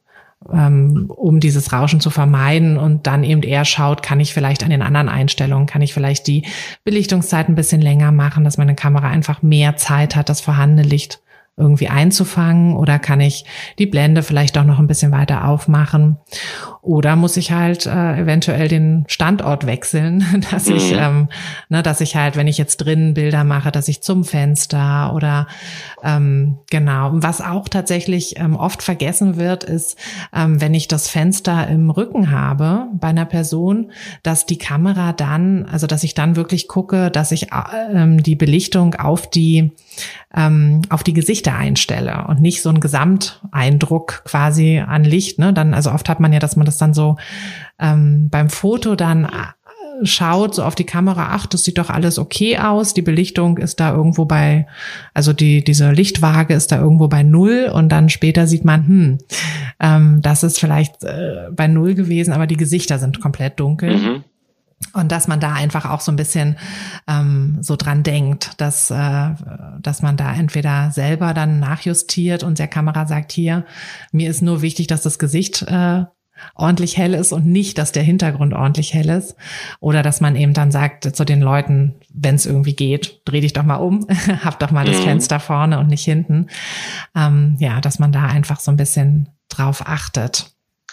ähm, um dieses Rauschen zu vermeiden und dann eben eher schaut, kann ich vielleicht an den anderen Einstellungen, kann ich vielleicht die Belichtungszeit ein bisschen länger machen, dass meine Kamera einfach mehr Zeit hat, das vorhandene Licht irgendwie einzufangen oder kann ich die Blende vielleicht auch noch ein bisschen weiter aufmachen oder muss ich halt äh, eventuell den Standort wechseln, dass mhm. ich, ähm, ne, dass ich halt, wenn ich jetzt drinnen Bilder mache, dass ich zum Fenster oder ähm, genau. Was auch tatsächlich ähm, oft vergessen wird, ist, ähm, wenn ich das Fenster im Rücken habe bei einer Person, dass die Kamera dann, also dass ich dann wirklich gucke, dass ich äh, ähm, die Belichtung auf die ähm, auf die Gesichter einstelle und nicht so einen Gesamteindruck quasi an Licht. Ne? Dann, also oft hat man ja, dass man das dann so ähm, beim Foto dann äh, schaut so auf die Kamera, ach, das sieht doch alles okay aus, die Belichtung ist da irgendwo bei, also die, diese Lichtwaage ist da irgendwo bei null und dann später sieht man, hm, ähm, das ist vielleicht äh, bei null gewesen, aber die Gesichter sind komplett dunkel. Mhm. Und dass man da einfach auch so ein bisschen ähm, so dran denkt, dass, äh, dass man da entweder selber dann nachjustiert und der Kamera sagt, hier, mir ist nur wichtig, dass das Gesicht äh, ordentlich hell ist und nicht, dass der Hintergrund ordentlich hell ist. Oder dass man eben dann sagt zu den Leuten, wenn es irgendwie geht, dreh dich doch mal um, hab doch mal mhm. das Fenster vorne und nicht hinten. Ähm, ja, dass man da einfach so ein bisschen drauf achtet.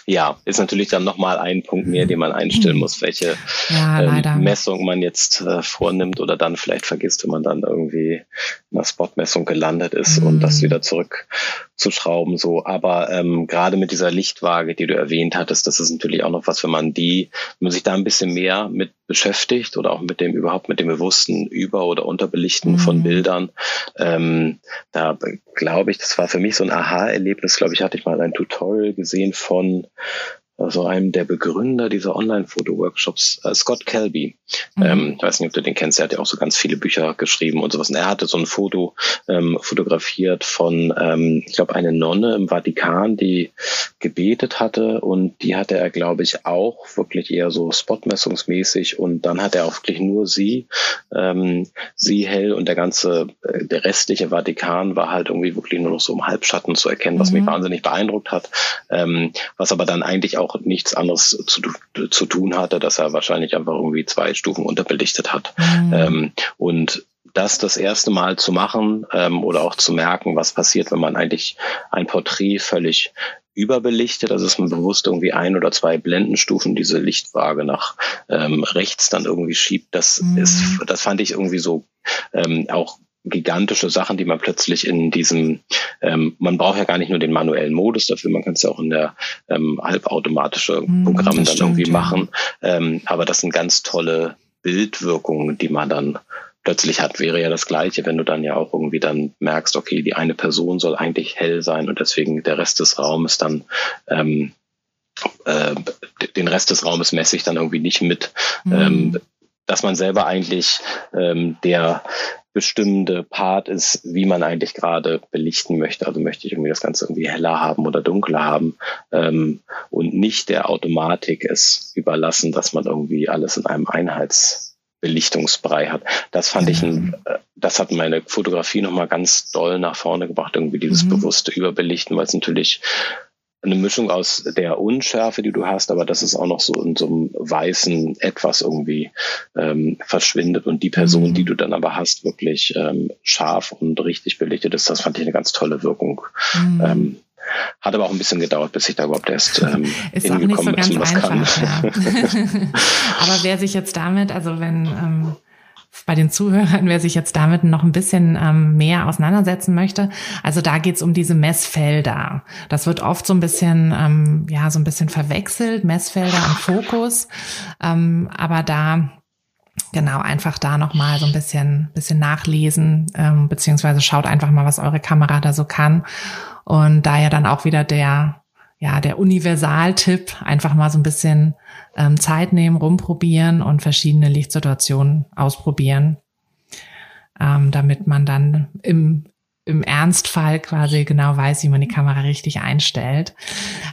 Ja, ist natürlich dann nochmal ein Punkt mehr, den man einstellen muss, welche ja, ähm, Messung man jetzt äh, vornimmt oder dann vielleicht vergisst, wenn man dann irgendwie in einer Spotmessung gelandet ist mhm. und das wieder zurück zu schrauben, so. Aber ähm, gerade mit dieser Lichtwaage, die du erwähnt hattest, das ist natürlich auch noch was, wenn man die, wenn man sich da ein bisschen mehr mit beschäftigt oder auch mit dem überhaupt mit dem bewussten Über- oder Unterbelichten mhm. von Bildern. Ähm, da glaube ich, das war für mich so ein Aha-Erlebnis, glaube ich, hatte ich mal ein Tutorial gesehen von also einem der Begründer dieser Online-Foto-Workshops, äh, Scott Kelby. Mhm. Ähm, ich weiß nicht, ob du den kennst, er hat ja auch so ganz viele Bücher geschrieben und sowas. Und er hatte so ein Foto ähm, fotografiert von, ähm, ich glaube, eine Nonne im Vatikan, die gebetet hatte und die hatte er, glaube ich, auch wirklich eher so spotmessungsmäßig und dann hat er auch wirklich nur sie, ähm, sie hell und der ganze, äh, der restliche Vatikan war halt irgendwie wirklich nur noch so im Halbschatten zu erkennen, was mhm. mich wahnsinnig beeindruckt hat, ähm, was aber dann eigentlich auch auch nichts anderes zu, zu tun hatte, dass er wahrscheinlich einfach irgendwie zwei Stufen unterbelichtet hat. Mhm. Ähm, und das das erste Mal zu machen ähm, oder auch zu merken, was passiert, wenn man eigentlich ein Porträt völlig überbelichtet, also dass man bewusst irgendwie ein oder zwei Blendenstufen diese Lichtwaage nach ähm, rechts dann irgendwie schiebt, das mhm. ist, das fand ich irgendwie so ähm, auch gigantische Sachen, die man plötzlich in diesem, ähm, man braucht ja gar nicht nur den manuellen Modus dafür, man kann es ja auch in der ähm, halbautomatische hm, Programme dann stimmt, irgendwie ja. machen. Ähm, aber das sind ganz tolle Bildwirkungen, die man dann plötzlich hat, wäre ja das Gleiche, wenn du dann ja auch irgendwie dann merkst, okay, die eine Person soll eigentlich hell sein und deswegen der Rest des Raumes dann ähm, äh, den Rest des Raumes messe ich dann irgendwie nicht mit. Mhm. Ähm, dass man selber eigentlich ähm, der bestimmende Part ist, wie man eigentlich gerade belichten möchte. Also möchte ich irgendwie das Ganze irgendwie heller haben oder dunkler haben ähm, und nicht der Automatik es überlassen, dass man irgendwie alles in einem Einheitsbelichtungsbrei hat. Das fand mhm. ich, ein, äh, das hat meine Fotografie nochmal ganz doll nach vorne gebracht, irgendwie dieses mhm. bewusste Überbelichten, weil es natürlich eine Mischung aus der Unschärfe, die du hast, aber dass es auch noch so in so einem weißen Etwas irgendwie ähm, verschwindet und die Person, mhm. die du dann aber hast, wirklich ähm, scharf und richtig belichtet ist. Das fand ich eine ganz tolle Wirkung. Mhm. Ähm, hat aber auch ein bisschen gedauert, bis ich da überhaupt erst ähm, ist nicht so ganz einfach, ja. aber wer sich jetzt damit, also wenn ähm, bei den Zuhörern, wer sich jetzt damit noch ein bisschen ähm, mehr auseinandersetzen möchte. Also da geht's um diese Messfelder. Das wird oft so ein bisschen, ähm, ja, so ein bisschen verwechselt, Messfelder und Fokus. Ähm, aber da genau einfach da noch mal so ein bisschen bisschen nachlesen ähm, beziehungsweise schaut einfach mal was eure Kamera da so kann und da ja dann auch wieder der ja der Universaltipp einfach mal so ein bisschen ähm, Zeit nehmen, rumprobieren und verschiedene Lichtsituationen ausprobieren, ähm, damit man dann im im Ernstfall quasi genau weiß, wie man die Kamera richtig einstellt.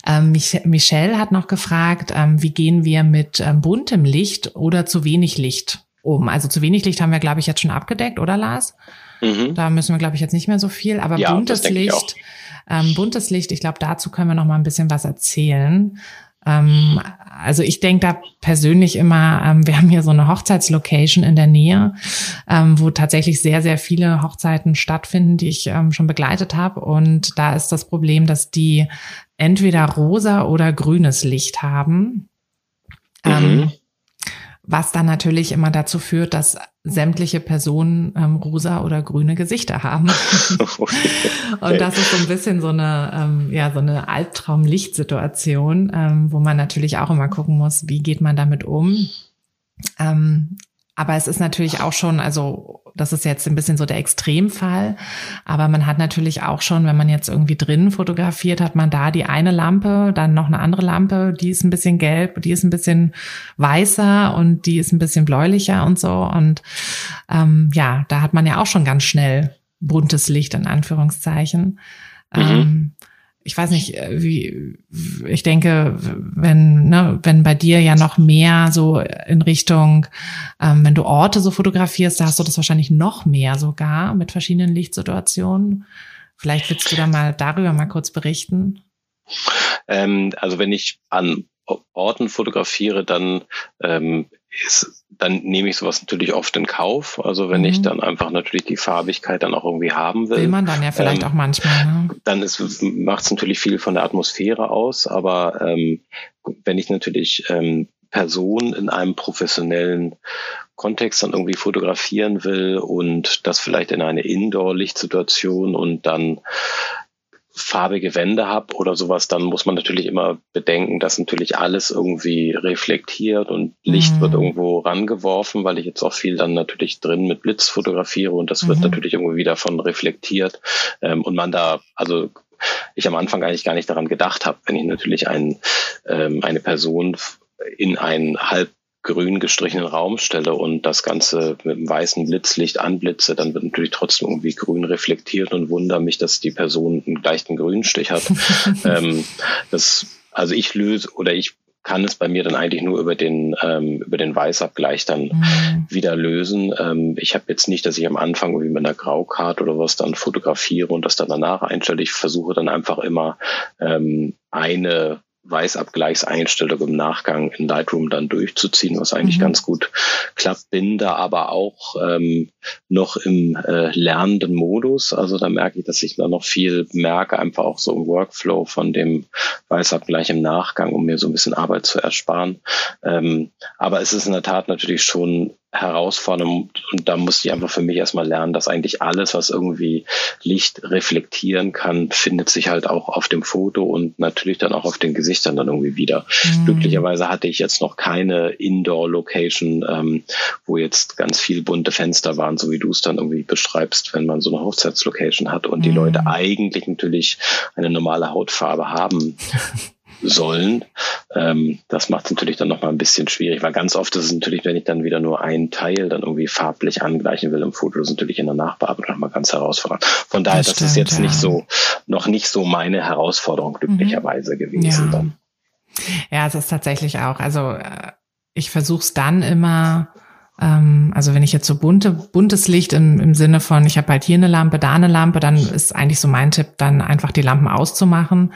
Ähm, Mich Michelle hat noch gefragt, ähm, wie gehen wir mit ähm, buntem Licht oder zu wenig Licht um? Also zu wenig Licht haben wir, glaube ich, jetzt schon abgedeckt, oder Lars? Mhm. Da müssen wir, glaube ich, jetzt nicht mehr so viel. Aber ja, buntes Licht, ähm, buntes Licht, ich glaube, dazu können wir noch mal ein bisschen was erzählen. Ähm, also ich denke da persönlich immer, ähm, wir haben hier so eine Hochzeitslocation in der Nähe, ähm, wo tatsächlich sehr, sehr viele Hochzeiten stattfinden, die ich ähm, schon begleitet habe. Und da ist das Problem, dass die entweder rosa oder grünes Licht haben. Ähm, mhm was dann natürlich immer dazu führt, dass sämtliche Personen ähm, rosa oder grüne Gesichter haben. Und das ist so ein bisschen so eine, ähm, ja, so eine Albtraum-Lichtsituation, ähm, wo man natürlich auch immer gucken muss, wie geht man damit um. Ähm, aber es ist natürlich auch schon, also das ist jetzt ein bisschen so der Extremfall, aber man hat natürlich auch schon, wenn man jetzt irgendwie drinnen fotografiert, hat man da die eine Lampe, dann noch eine andere Lampe, die ist ein bisschen gelb, die ist ein bisschen weißer und die ist ein bisschen bläulicher und so. Und ähm, ja, da hat man ja auch schon ganz schnell buntes Licht in Anführungszeichen. Mhm. Ähm, ich weiß nicht, äh, wie, ich denke, wenn, ne, wenn bei dir ja noch mehr so in Richtung, ähm, wenn du Orte so fotografierst, da hast du das wahrscheinlich noch mehr sogar mit verschiedenen Lichtsituationen. Vielleicht willst du da mal darüber mal kurz berichten. Ähm, also wenn ich an Orten fotografiere, dann ähm, ist, dann nehme ich sowas natürlich oft in Kauf. Also wenn mhm. ich dann einfach natürlich die Farbigkeit dann auch irgendwie haben will. Will man dann ja vielleicht ähm, auch manchmal. Ne? Dann macht es natürlich viel von der Atmosphäre aus, aber ähm, wenn ich natürlich ähm, Personen in einem professionellen Kontext dann irgendwie fotografieren will und das vielleicht in eine Indoor-Lichtsituation und dann farbige Wände habe oder sowas, dann muss man natürlich immer bedenken, dass natürlich alles irgendwie reflektiert und Licht mhm. wird irgendwo rangeworfen, weil ich jetzt auch viel dann natürlich drin mit Blitz fotografiere und das mhm. wird natürlich irgendwie wieder von reflektiert ähm, und man da, also ich am Anfang eigentlich gar nicht daran gedacht habe, wenn ich natürlich ein, ähm, eine Person in ein halb grün gestrichenen Raum stelle und das Ganze mit einem weißen Blitzlicht anblitze, dann wird natürlich trotzdem irgendwie grün reflektiert und wundere mich, dass die Person einen leichten Grünstich hat. ähm, das, also ich löse oder ich kann es bei mir dann eigentlich nur über den ähm, über den Weißabgleich dann mhm. wieder lösen. Ähm, ich habe jetzt nicht, dass ich am Anfang irgendwie mit einer Graukarte oder was dann fotografiere und das dann danach einstelle. Ich versuche dann einfach immer ähm, eine Weißabgleichseinstellung im Nachgang in Lightroom dann durchzuziehen, was eigentlich mhm. ganz gut klappt. Bin da aber auch ähm, noch im äh, lernenden Modus. Also da merke ich, dass ich da noch viel merke, einfach auch so im Workflow von dem Weißabgleich im Nachgang, um mir so ein bisschen Arbeit zu ersparen. Ähm, aber es ist in der Tat natürlich schon Herausforderung und da musste ich einfach für mich erstmal lernen, dass eigentlich alles, was irgendwie Licht reflektieren kann, findet sich halt auch auf dem Foto und natürlich dann auch auf den Gesichtern dann irgendwie wieder. Mhm. Glücklicherweise hatte ich jetzt noch keine Indoor-Location, ähm, wo jetzt ganz viel bunte Fenster waren, so wie du es dann irgendwie beschreibst, wenn man so eine Hochzeitslocation hat und mhm. die Leute eigentlich natürlich eine normale Hautfarbe haben. sollen. Ähm, das macht es natürlich dann nochmal ein bisschen schwierig, weil ganz oft ist es natürlich, wenn ich dann wieder nur einen Teil dann irgendwie farblich angleichen will im Foto, das ist natürlich in der Nachbearbeitung nochmal ganz herausfordernd. Von daher, das, das ist jetzt ja. nicht so, noch nicht so meine Herausforderung glücklicherweise mhm. gewesen ja. dann. Ja, es ist tatsächlich auch. Also äh, ich versuche es dann immer also wenn ich jetzt so bunte, buntes Licht im, im Sinne von, ich habe halt hier eine Lampe, da eine Lampe, dann ist eigentlich so mein Tipp, dann einfach die Lampen auszumachen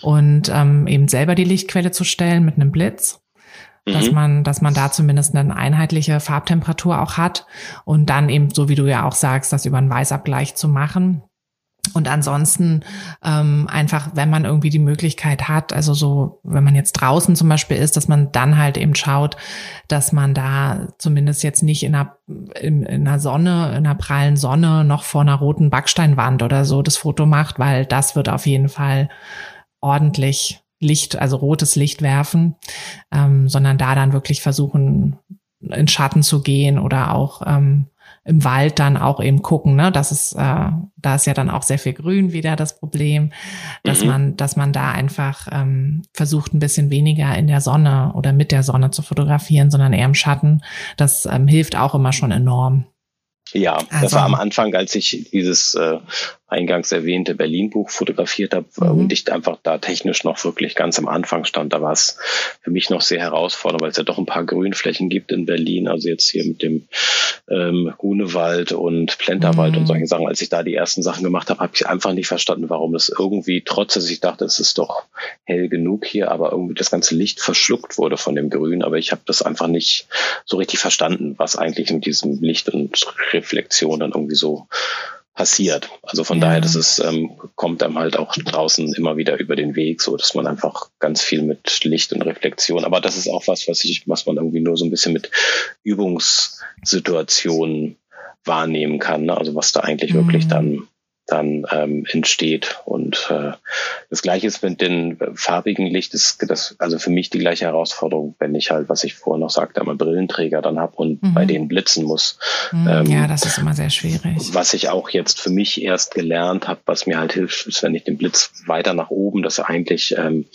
und ähm, eben selber die Lichtquelle zu stellen mit einem Blitz dass mhm. man, dass man da zumindest eine einheitliche Farbtemperatur auch hat und dann eben, so wie du ja auch sagst, das über einen Weißabgleich zu machen. Und ansonsten ähm, einfach, wenn man irgendwie die Möglichkeit hat, also so, wenn man jetzt draußen zum Beispiel ist, dass man dann halt eben schaut, dass man da zumindest jetzt nicht in einer, in, in einer Sonne, in einer prallen Sonne noch vor einer roten Backsteinwand oder so das Foto macht, weil das wird auf jeden Fall ordentlich Licht, also rotes Licht werfen, ähm, sondern da dann wirklich versuchen, in Schatten zu gehen oder auch ähm, im Wald dann auch eben gucken, ne? Das ist, äh, da ist ja dann auch sehr viel Grün wieder das Problem, dass mhm. man, dass man da einfach ähm, versucht, ein bisschen weniger in der Sonne oder mit der Sonne zu fotografieren, sondern eher im Schatten. Das ähm, hilft auch immer schon enorm. Ja, also, das war am Anfang, als ich dieses äh, eingangs erwähnte Berlin-Buch fotografiert habe mhm. und ich einfach da technisch noch wirklich ganz am Anfang stand. Da war es für mich noch sehr herausfordernd, weil es ja doch ein paar Grünflächen gibt in Berlin. Also jetzt hier mit dem ähm, Grunewald und Plenterwald mhm. und solche Sachen. Als ich da die ersten Sachen gemacht habe, habe ich einfach nicht verstanden, warum das irgendwie, trotz dass ich dachte, es ist doch hell genug hier, aber irgendwie das ganze Licht verschluckt wurde von dem Grün. Aber ich habe das einfach nicht so richtig verstanden, was eigentlich mit diesem Licht und Reflexion dann irgendwie so passiert. Also von ja. daher, das ist, ähm, kommt einem halt auch draußen immer wieder über den Weg, so dass man einfach ganz viel mit Licht und Reflexion, aber das ist auch was, was ich, was man irgendwie nur so ein bisschen mit Übungssituationen wahrnehmen kann. Ne? Also was da eigentlich mhm. wirklich dann dann ähm, entsteht. Und äh, das Gleiche ist mit den farbigen Licht, ist das also für mich die gleiche Herausforderung, wenn ich halt, was ich vorher noch sagte, einmal Brillenträger dann habe und mhm. bei denen blitzen muss. Mhm, ähm, ja, das ist immer sehr schwierig. Was ich auch jetzt für mich erst gelernt habe, was mir halt hilft, ist, wenn ich den Blitz weiter nach oben, dass er eigentlich ähm,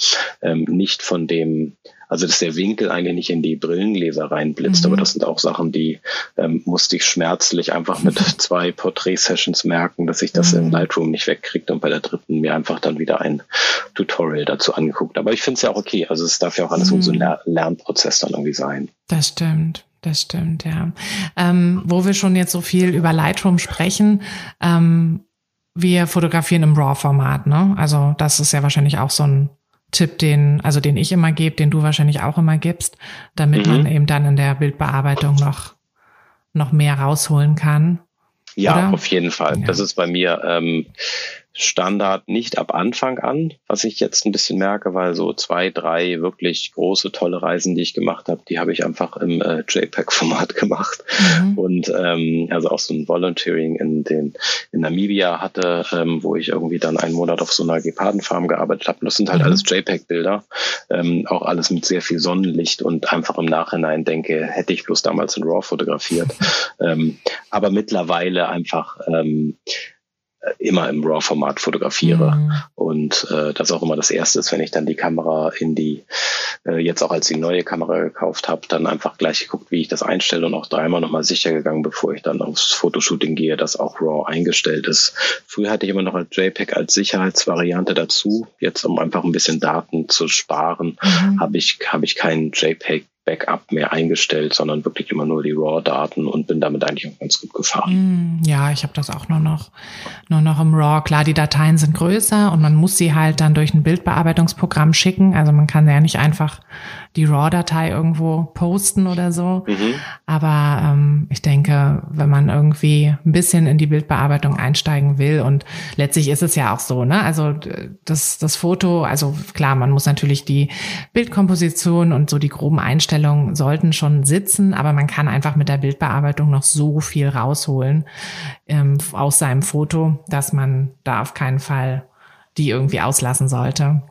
ähm, nicht von dem also dass der Winkel eigentlich nicht in die Brillengläser reinblitzt, mhm. aber das sind auch Sachen, die ähm, musste ich schmerzlich einfach mit zwei Porträt-Sessions merken, dass ich das mhm. in Lightroom nicht wegkriegt und bei der dritten mir einfach dann wieder ein Tutorial dazu angeguckt. Aber ich finde es ja auch okay. Also es darf ja auch alles mhm. so ein Ler Lernprozess dann irgendwie sein. Das stimmt. Das stimmt, ja. Ähm, wo wir schon jetzt so viel über Lightroom sprechen, ähm, wir fotografieren im RAW-Format, ne? Also das ist ja wahrscheinlich auch so ein Tipp, den, also den ich immer gebe, den du wahrscheinlich auch immer gibst, damit mhm. man eben dann in der Bildbearbeitung noch, noch mehr rausholen kann. Ja, Oder? auf jeden Fall. Ja. Das ist bei mir ähm, Standard nicht ab Anfang an, was ich jetzt ein bisschen merke, weil so zwei, drei wirklich große, tolle Reisen, die ich gemacht habe, die habe ich einfach im äh, JPEG-Format gemacht. Mhm. Und ähm, also auch so ein Volunteering in den in Namibia hatte, ähm, wo ich irgendwie dann einen Monat auf so einer Gepardenfarm gearbeitet habe. Und das sind halt mhm. alles JPEG-Bilder, ähm, auch alles mit sehr viel Sonnenlicht und einfach im Nachhinein denke, hätte ich bloß damals in RAW fotografiert. ähm, aber mittlerweile einfach ähm, immer im RAW-Format fotografiere. Mhm. Und äh, das auch immer das Erste ist, wenn ich dann die Kamera in die, äh, jetzt auch als die neue Kamera gekauft habe, dann einfach gleich geguckt, wie ich das einstelle und auch dreimal nochmal sicher gegangen, bevor ich dann aufs Fotoshooting gehe, dass auch RAW eingestellt ist. Früher hatte ich immer noch ein JPEG als Sicherheitsvariante dazu. Jetzt, um einfach ein bisschen Daten zu sparen, mhm. habe ich, habe ich keinen JPEG Backup mehr eingestellt, sondern wirklich immer nur die RAW-Daten und bin damit eigentlich auch ganz gut gefahren. Hm, ja, ich habe das auch nur noch, nur noch im RAW. Klar, die Dateien sind größer und man muss sie halt dann durch ein Bildbearbeitungsprogramm schicken. Also man kann ja nicht einfach die RAW-Datei irgendwo posten oder so. Mhm. Aber ähm, ich denke, wenn man irgendwie ein bisschen in die Bildbearbeitung einsteigen will und letztlich ist es ja auch so, ne? Also das, das Foto, also klar, man muss natürlich die Bildkomposition und so die groben Einstellungen Einstellungen sollten schon sitzen, aber man kann einfach mit der Bildbearbeitung noch so viel rausholen ähm, aus seinem Foto, dass man da auf keinen Fall die irgendwie auslassen sollte.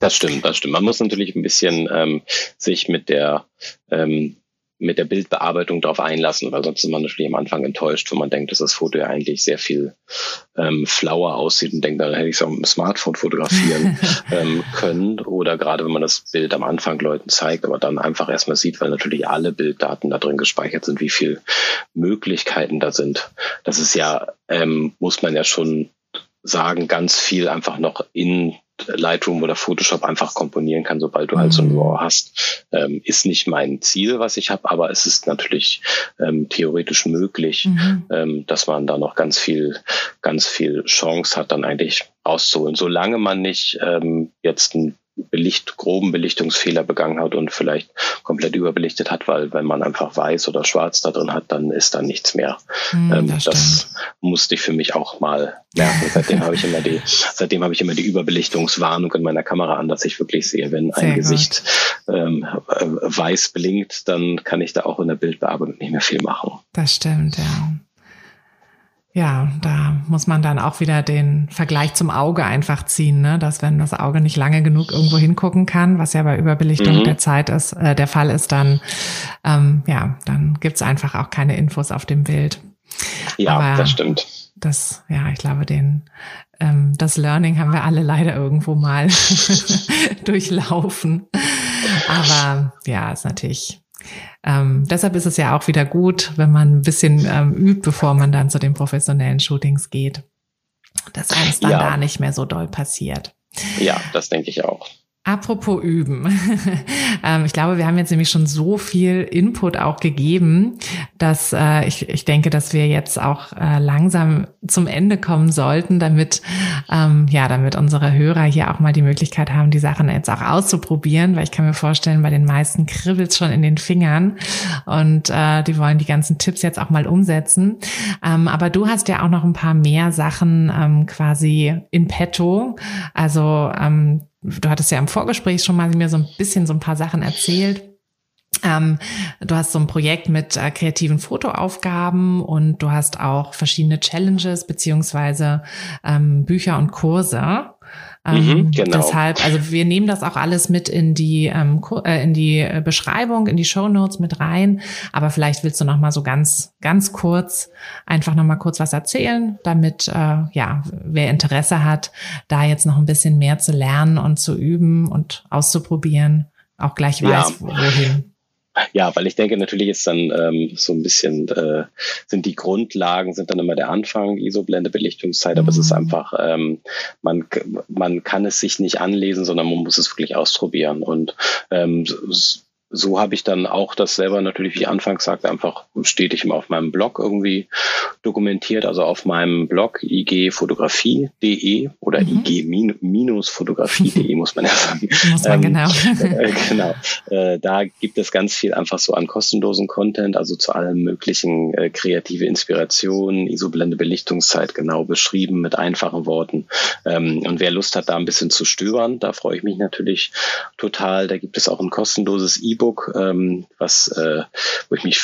Das stimmt, das stimmt. Man muss natürlich ein bisschen ähm, sich mit der ähm, mit der Bildbearbeitung darauf einlassen, weil sonst ist man natürlich am Anfang enttäuscht, wenn man denkt, dass das Foto ja eigentlich sehr viel ähm, flauer aussieht und denkt, da hätte ich es auf dem Smartphone fotografieren ähm, können. Oder gerade wenn man das Bild am Anfang Leuten zeigt, aber dann einfach erstmal sieht, weil natürlich alle Bilddaten da drin gespeichert sind, wie viel Möglichkeiten da sind. Das ist ja, ähm, muss man ja schon sagen, ganz viel einfach noch in Lightroom oder Photoshop einfach komponieren kann, sobald du halt so ein mhm. RAW hast. Ähm, ist nicht mein Ziel, was ich habe, aber es ist natürlich ähm, theoretisch möglich, mhm. ähm, dass man da noch ganz viel, ganz viel Chance hat, dann eigentlich rauszuholen. Solange man nicht ähm, jetzt ein Belicht, groben Belichtungsfehler begangen hat und vielleicht komplett überbelichtet hat, weil wenn man einfach weiß oder schwarz da drin hat, dann ist da nichts mehr. Mm, ähm, das, das musste ich für mich auch mal merken. Seitdem habe ich immer die, seitdem habe ich immer die Überbelichtungswarnung in meiner Kamera an, dass ich wirklich sehe, wenn ein Sehr Gesicht ähm, äh, weiß blinkt, dann kann ich da auch in der Bildbearbeitung nicht mehr viel machen. Das stimmt, ja. Ja, da muss man dann auch wieder den Vergleich zum Auge einfach ziehen, ne? dass wenn das Auge nicht lange genug irgendwo hingucken kann, was ja bei Überbelichtung mhm. der Zeit ist, äh, der Fall ist, dann ähm, ja, dann gibt's einfach auch keine Infos auf dem Bild. Ja, Aber das stimmt. Das, ja, ich glaube, den ähm, das Learning haben wir alle leider irgendwo mal durchlaufen. Aber ja, ist natürlich ähm, deshalb ist es ja auch wieder gut, wenn man ein bisschen ähm, übt, bevor man dann zu den professionellen Shootings geht. Dass eines dann ja. da nicht mehr so doll passiert. Ja, das denke ich auch. Apropos üben. ähm, ich glaube, wir haben jetzt nämlich schon so viel Input auch gegeben, dass äh, ich, ich denke, dass wir jetzt auch äh, langsam zum Ende kommen sollten, damit, ähm, ja, damit unsere Hörer hier auch mal die Möglichkeit haben, die Sachen jetzt auch auszuprobieren, weil ich kann mir vorstellen, bei den meisten kribbelt schon in den Fingern und äh, die wollen die ganzen Tipps jetzt auch mal umsetzen. Ähm, aber du hast ja auch noch ein paar mehr Sachen quasi in petto. Also du hattest ja im Vorgespräch schon mal mir so ein bisschen so ein paar Sachen erzählt. Ähm, du hast so ein Projekt mit äh, kreativen Fotoaufgaben und du hast auch verschiedene Challenges beziehungsweise ähm, Bücher und Kurse. Ähm, mhm, genau. Deshalb, also wir nehmen das auch alles mit in die ähm, äh, in die äh, Beschreibung, in die Show Notes mit rein. Aber vielleicht willst du noch mal so ganz ganz kurz einfach noch mal kurz was erzählen, damit äh, ja wer Interesse hat, da jetzt noch ein bisschen mehr zu lernen und zu üben und auszuprobieren, auch gleich weiß ja. wohin. Ja, weil ich denke, natürlich ist dann ähm, so ein bisschen, äh, sind die Grundlagen, sind dann immer der Anfang, ISO-Blende, Belichtungszeit, aber es ist mhm. einfach, ähm, man, man kann es sich nicht anlesen, sondern man muss es wirklich ausprobieren. Und ähm, so habe ich dann auch das selber natürlich, wie ich anfangs sagte, einfach stetig immer auf meinem Blog irgendwie dokumentiert, also auf meinem Blog igfotografie.de oder mhm. ig-fotografie.de muss man ja sagen. Muss man, ähm, genau. Äh, genau. Äh, da gibt es ganz viel einfach so an kostenlosen Content, also zu allen möglichen äh, kreative Inspirationen, Isoblende Belichtungszeit genau beschrieben mit einfachen Worten. Ähm, und wer Lust hat, da ein bisschen zu stöbern, da freue ich mich natürlich total. Da gibt es auch ein kostenloses E E-Book, ähm, was, äh, wo ich mich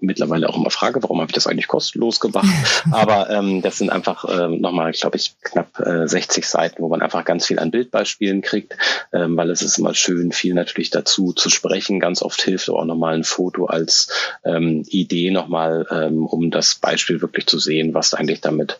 mittlerweile auch immer frage, warum habe ich das eigentlich kostenlos gemacht? Aber ähm, das sind einfach ähm, nochmal, glaube ich, knapp äh, 60 Seiten, wo man einfach ganz viel an Bildbeispielen kriegt, ähm, weil es ist immer schön, viel natürlich dazu zu sprechen. Ganz oft hilft auch nochmal ein Foto als ähm, Idee nochmal, ähm, um das Beispiel wirklich zu sehen, was eigentlich damit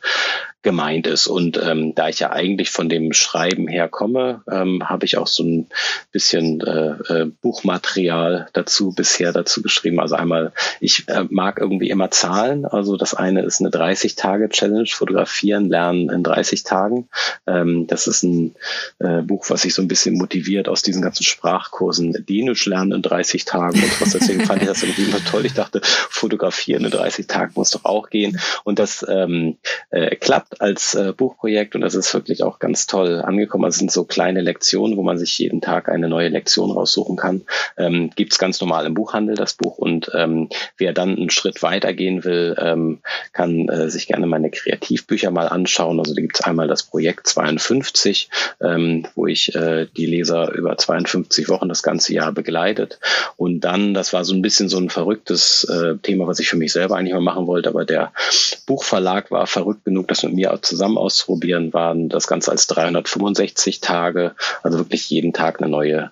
gemeint ist. Und ähm, da ich ja eigentlich von dem Schreiben her komme, ähm, habe ich auch so ein bisschen äh, äh, Buchmaterial dazu bisher dazu geschrieben. Also einmal, ich äh, mag irgendwie immer Zahlen. Also das eine ist eine 30-Tage-Challenge, fotografieren, lernen in 30 Tagen. Ähm, das ist ein äh, Buch, was sich so ein bisschen motiviert aus diesen ganzen Sprachkursen. Dänisch lernen in 30 Tagen und was. Deswegen fand ich das irgendwie immer toll. Ich dachte, fotografieren in 30 Tagen muss doch auch gehen. Und das ähm, äh, klappt als äh, Buchprojekt und das ist wirklich auch ganz toll angekommen. Also es sind so kleine Lektionen, wo man sich jeden Tag eine neue Lektion raussuchen kann. Ähm, Gibt es ganz normal im Buchhandel das Buch und ähm, wer dann einen Schritt weitergehen will, ähm, kann äh, sich gerne meine Kreativbücher mal anschauen. Also da gibt es einmal das Projekt 52, ähm, wo ich äh, die Leser über 52 Wochen das ganze Jahr begleitet. Und dann, das war so ein bisschen so ein verrücktes äh, Thema, was ich für mich selber eigentlich mal machen wollte, aber der Buchverlag war verrückt genug, das mit mir zusammen auszuprobieren, waren das Ganze als 365 Tage, also wirklich jeden Tag eine neue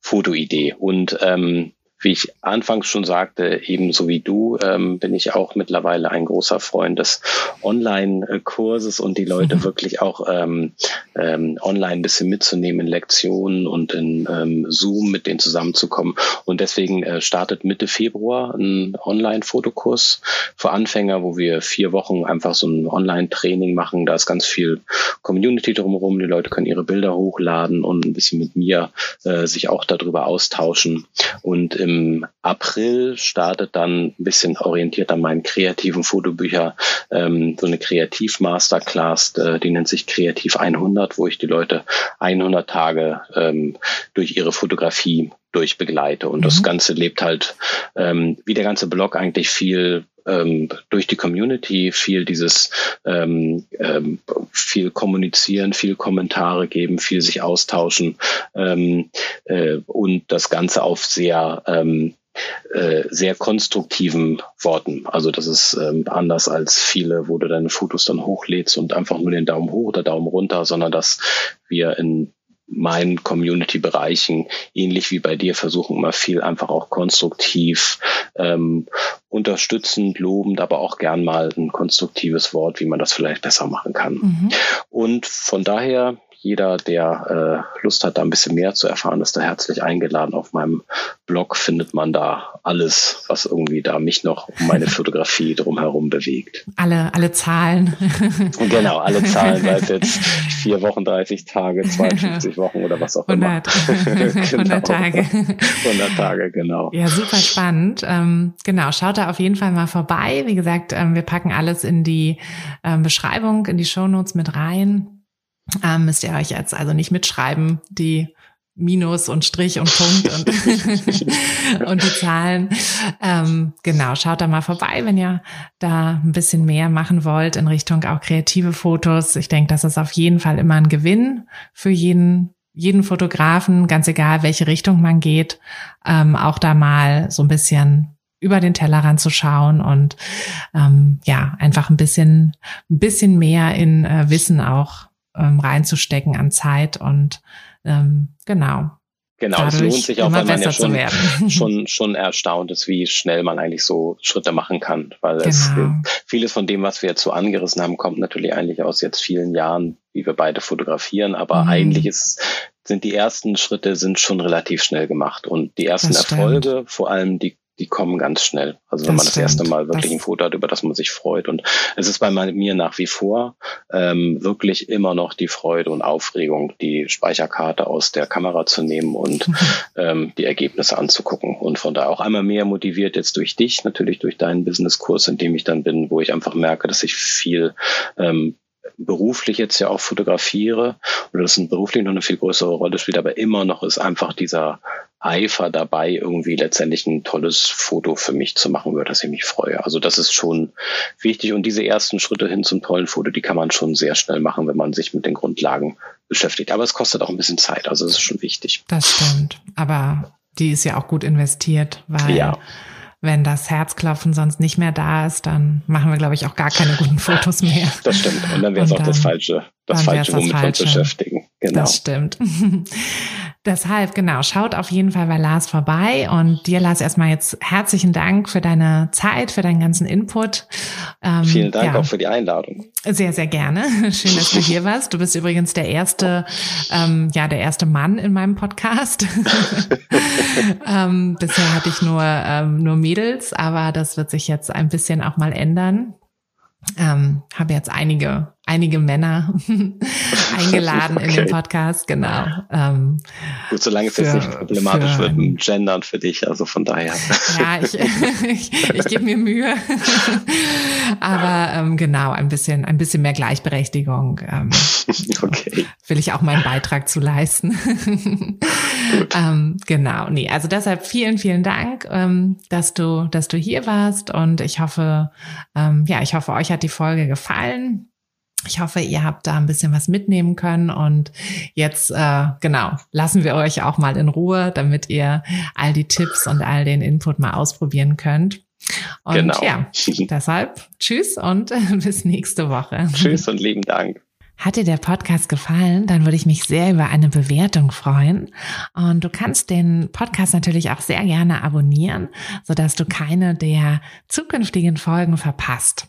Fotoidee. Und ähm, wie ich anfangs schon sagte, ebenso wie du, ähm, bin ich auch mittlerweile ein großer Freund des Online-Kurses und die Leute mhm. wirklich auch ähm, ähm, online ein bisschen mitzunehmen in Lektionen und in ähm, Zoom mit denen zusammenzukommen. Und deswegen äh, startet Mitte Februar ein Online-Fotokurs für Anfänger, wo wir vier Wochen einfach so ein Online-Training machen. Da ist ganz viel Community drumherum. Die Leute können ihre Bilder hochladen und ein bisschen mit mir äh, sich auch darüber austauschen. Und im im April startet dann ein bisschen orientiert an meinen kreativen Fotobücher ähm, so eine Kreativ-Masterclass, äh, die nennt sich Kreativ 100, wo ich die Leute 100 Tage ähm, durch ihre Fotografie durchbegleite. Und mhm. das Ganze lebt halt, ähm, wie der ganze Blog eigentlich viel ähm, durch die Community, viel dieses ähm, ähm, viel kommunizieren, viel Kommentare geben, viel sich austauschen ähm, äh, und das Ganze auf sehr ähm, äh, sehr konstruktiven Worten. Also das ist ähm, anders als viele, wo du deine Fotos dann hochlädst und einfach nur den Daumen hoch oder Daumen runter, sondern dass wir in meinen Community-Bereichen, ähnlich wie bei dir, versuchen immer viel einfach auch konstruktiv, ähm, unterstützend, lobend, aber auch gern mal ein konstruktives Wort, wie man das vielleicht besser machen kann. Mhm. Und von daher jeder, der äh, Lust hat, da ein bisschen mehr zu erfahren, ist da herzlich eingeladen. Auf meinem Blog findet man da alles, was irgendwie da mich noch um meine Fotografie drumherum bewegt. Alle, alle Zahlen. genau, alle Zahlen, sei es jetzt vier Wochen, 30 Tage, 52 Wochen oder was auch 100. immer. genau. 100 Tage. 100 Tage, genau. Ja, super spannend. Ähm, genau, schaut da auf jeden Fall mal vorbei. Wie gesagt, ähm, wir packen alles in die ähm, Beschreibung, in die Shownotes mit rein ähm, müsst ihr euch jetzt also nicht mitschreiben, die Minus und Strich und Punkt und, und die Zahlen. Ähm, genau, schaut da mal vorbei, wenn ihr da ein bisschen mehr machen wollt in Richtung auch kreative Fotos. Ich denke, das ist auf jeden Fall immer ein Gewinn für jeden, jeden Fotografen, ganz egal, welche Richtung man geht, ähm, auch da mal so ein bisschen über den Tellerrand zu schauen und ähm, ja, einfach ein bisschen, ein bisschen mehr in äh, Wissen auch ähm, reinzustecken an Zeit und ähm, genau. Genau, es lohnt sich auch, weil man ja schon, schon, schon erstaunt ist, wie schnell man eigentlich so Schritte machen kann. Weil genau. es vieles von dem, was wir jetzt so angerissen haben, kommt natürlich eigentlich aus jetzt vielen Jahren, wie wir beide fotografieren. Aber mhm. eigentlich ist, sind die ersten Schritte sind schon relativ schnell gemacht. Und die ersten Erfolge, vor allem die die kommen ganz schnell. Also wenn das man das stimmt. erste Mal wirklich das ein Foto hat, über das man sich freut. Und es ist bei mir nach wie vor ähm, wirklich immer noch die Freude und Aufregung, die Speicherkarte aus der Kamera zu nehmen und mhm. ähm, die Ergebnisse anzugucken. Und von da auch einmal mehr motiviert jetzt durch dich, natürlich durch deinen Businesskurs, in dem ich dann bin, wo ich einfach merke, dass ich viel ähm, beruflich jetzt ja auch fotografiere oder das beruflich noch eine viel größere Rolle spielt, aber immer noch ist einfach dieser Eifer dabei, irgendwie letztendlich ein tolles Foto für mich zu machen, über das ich mich freue. Also das ist schon wichtig und diese ersten Schritte hin zum tollen Foto, die kann man schon sehr schnell machen, wenn man sich mit den Grundlagen beschäftigt. Aber es kostet auch ein bisschen Zeit, also das ist schon wichtig. Das stimmt, aber die ist ja auch gut investiert, weil ja wenn das Herzklopfen sonst nicht mehr da ist, dann machen wir, glaube ich, auch gar keine guten Fotos mehr. Das stimmt. Und dann wäre es auch das Falsche, das Falsche, womit uns beschäftigen. Genau. Das stimmt. Deshalb, genau, schaut auf jeden Fall bei Lars vorbei und dir, Lars, erstmal jetzt herzlichen Dank für deine Zeit, für deinen ganzen Input. Ähm, Vielen Dank ja. auch für die Einladung. Sehr, sehr gerne. Schön, dass du hier warst. Du bist übrigens der erste, ähm, ja, der erste Mann in meinem Podcast. ähm, bisher hatte ich nur, ähm, nur Mädels, aber das wird sich jetzt ein bisschen auch mal ändern. Ähm, habe jetzt einige einige Männer eingeladen okay. in den Podcast, genau. Ähm, Gut, solange es jetzt nicht problematisch für, wird mit Gendern für dich, also von daher. Ja, ich, ich, ich gebe mir Mühe. Aber ähm, genau, ein bisschen, ein bisschen mehr Gleichberechtigung. Ähm, okay. Will ich auch meinen Beitrag zu leisten. ähm, genau, nee, also deshalb vielen, vielen Dank, ähm, dass du, dass du hier warst und ich hoffe, ähm, ja, ich hoffe, euch hat die Folge gefallen. Ich hoffe, ihr habt da ein bisschen was mitnehmen können und jetzt äh, genau lassen wir euch auch mal in Ruhe, damit ihr all die Tipps und all den Input mal ausprobieren könnt. Und genau. ja, deshalb tschüss und bis nächste Woche. Tschüss und lieben Dank. Hat dir der Podcast gefallen, dann würde ich mich sehr über eine Bewertung freuen. Und du kannst den Podcast natürlich auch sehr gerne abonnieren, sodass du keine der zukünftigen Folgen verpasst.